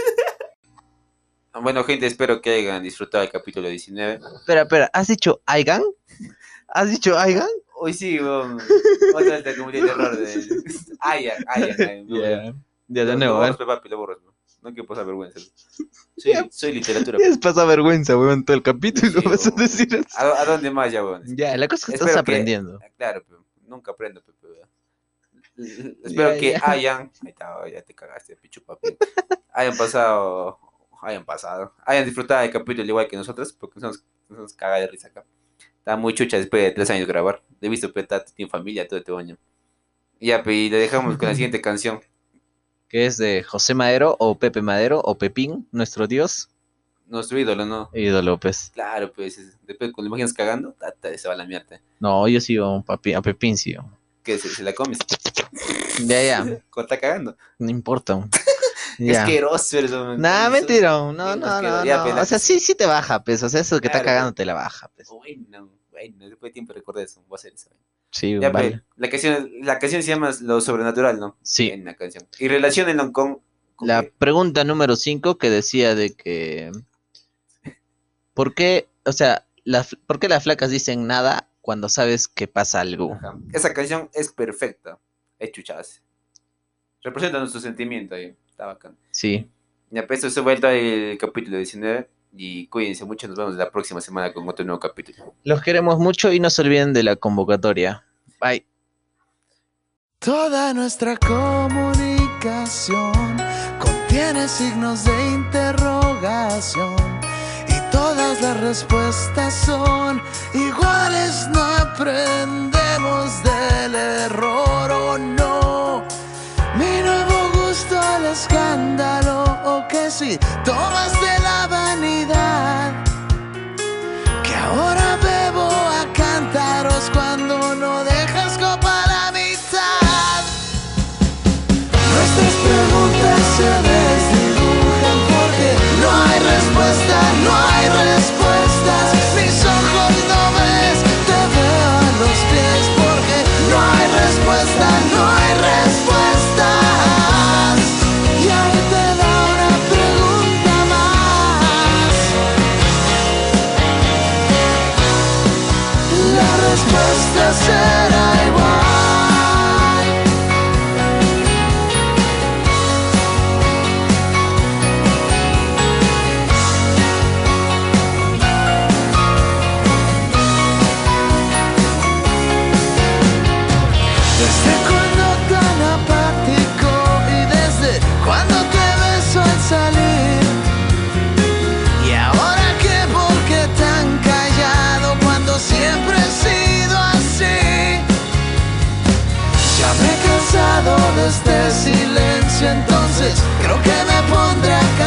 Bueno, gente, espero que hayan disfrutado el capítulo 19. Espera, espera. ¿Has dicho Aigan? ¿Has dicho Aigan? Hoy sí, weón. Otra vez te cometí el error de. <laughs> Ayan, Ayan. Ya, de nuevo. Lo borras, papi, lo borras. No quiero pasar vergüenza. Soy, soy literatura. Es pasa vergüenza, weón, todo el capítulo. Sí, <laughs> vas a decir eso. ¿A, a dónde más ya, weón? Ya, la cosa es que Espero estás que- aprendiendo. Ah, Claro, pero nunca aprendo, pe, pe, weón. Espero Ya, que ya. hayan. Ahí está, ya te cagaste, pichu papi. Hayan pasado. Hayan pasado. Hayan disfrutado del capítulo igual que nosotros, porque nos, nos caga de risa acá. Está muy chucha después de tres años de grabar. He visto que Tato tiene familia todo este año. Ya, pe, y le dejamos con la siguiente canción. Que es de José Madero o Pepe Madero o Pepín, nuestro dios, Nuestro ídolo, ¿no? Ido López. Claro, pues es- después cuando imaginas cagando, tata, se va la mierda. No, yo sigo a, papi, a Pepín, sí. Que se, se la comes. Ya, ya, <laughs> Corta cagando. no importa. <laughs> Es Ya. asqueroso hombre. Nah, Eso- mentira, no, Sí, no, no, no. ya apenas- O sea, sí, sí te baja, pues. O sea, eso que está cagando te la baja, pues. Bueno, bueno, después de tiempo recordé eso. Voy a hacer eso. Sí, Ya, vale. pues, la canción, la canción se llama Lo Sobrenatural, ¿no? Sí. En la canción. Y relación en Hong Kong. con La pregunta número 5 que decía de que. ¿Por qué, o sea, las, ¿por qué las flacas dicen nada cuando sabes que pasa algo? Ajá. Esa canción es perfecta. Es chuchadas. Representa nuestro sentimiento ahí. Está bacán. Sí. Ya, pues, eso se vuelta el capítulo 19. Y cuídense mucho. Nos vemos la próxima semana con otro nuevo capítulo. Los queremos mucho y no se olviden de la convocatoria. Bye. Toda nuestra comunicación contiene signos de interrogación y todas las respuestas son iguales. No aprendemos del error o no. Mi nuevo gusto al escándalo que si tomas de la vanidad. Que ahora entonces creo que me pondré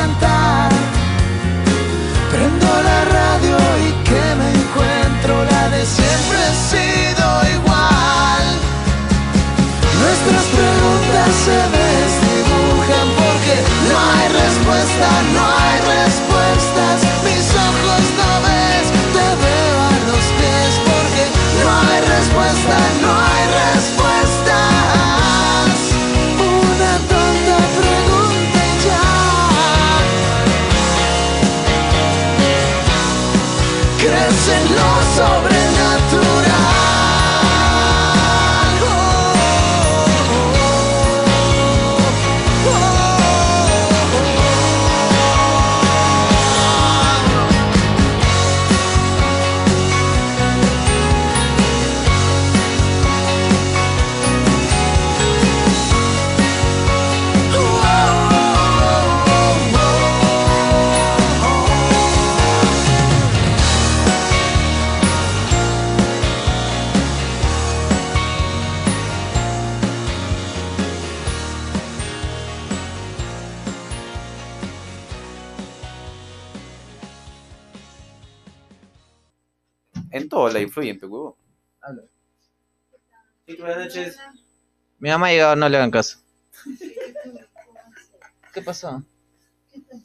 Mi mamá llegado, no le hagan caso. ¿Qué pasó?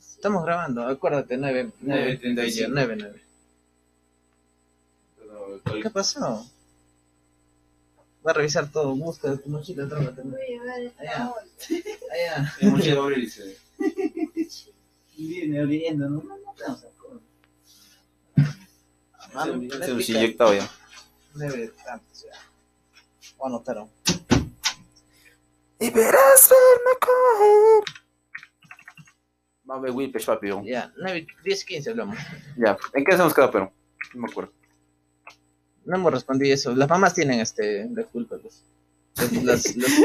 Estamos grabando, acuérdate, 9, 9, 9:35. 9, 9. ¿Qué pasó? Va a revisar todo, busca tu mochila, trágate. Allá, allá. Viene oliendo, ¿no? Vamos a comer. Mano, Se le nos pica. inyectado ya. Debe tantos ya. O anotaron. Y verás verme coger. Vamos a ver Will Pesh, papi. Ya, 9, 10, 15 hablamos. Ya, ¿en qué hacemos cada pero? No me acuerdo. No hemos respondido eso. Las mamás tienen este, la culpa, pues. Las- las- <laughs> las-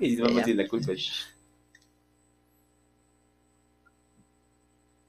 Ya. decir la culpa.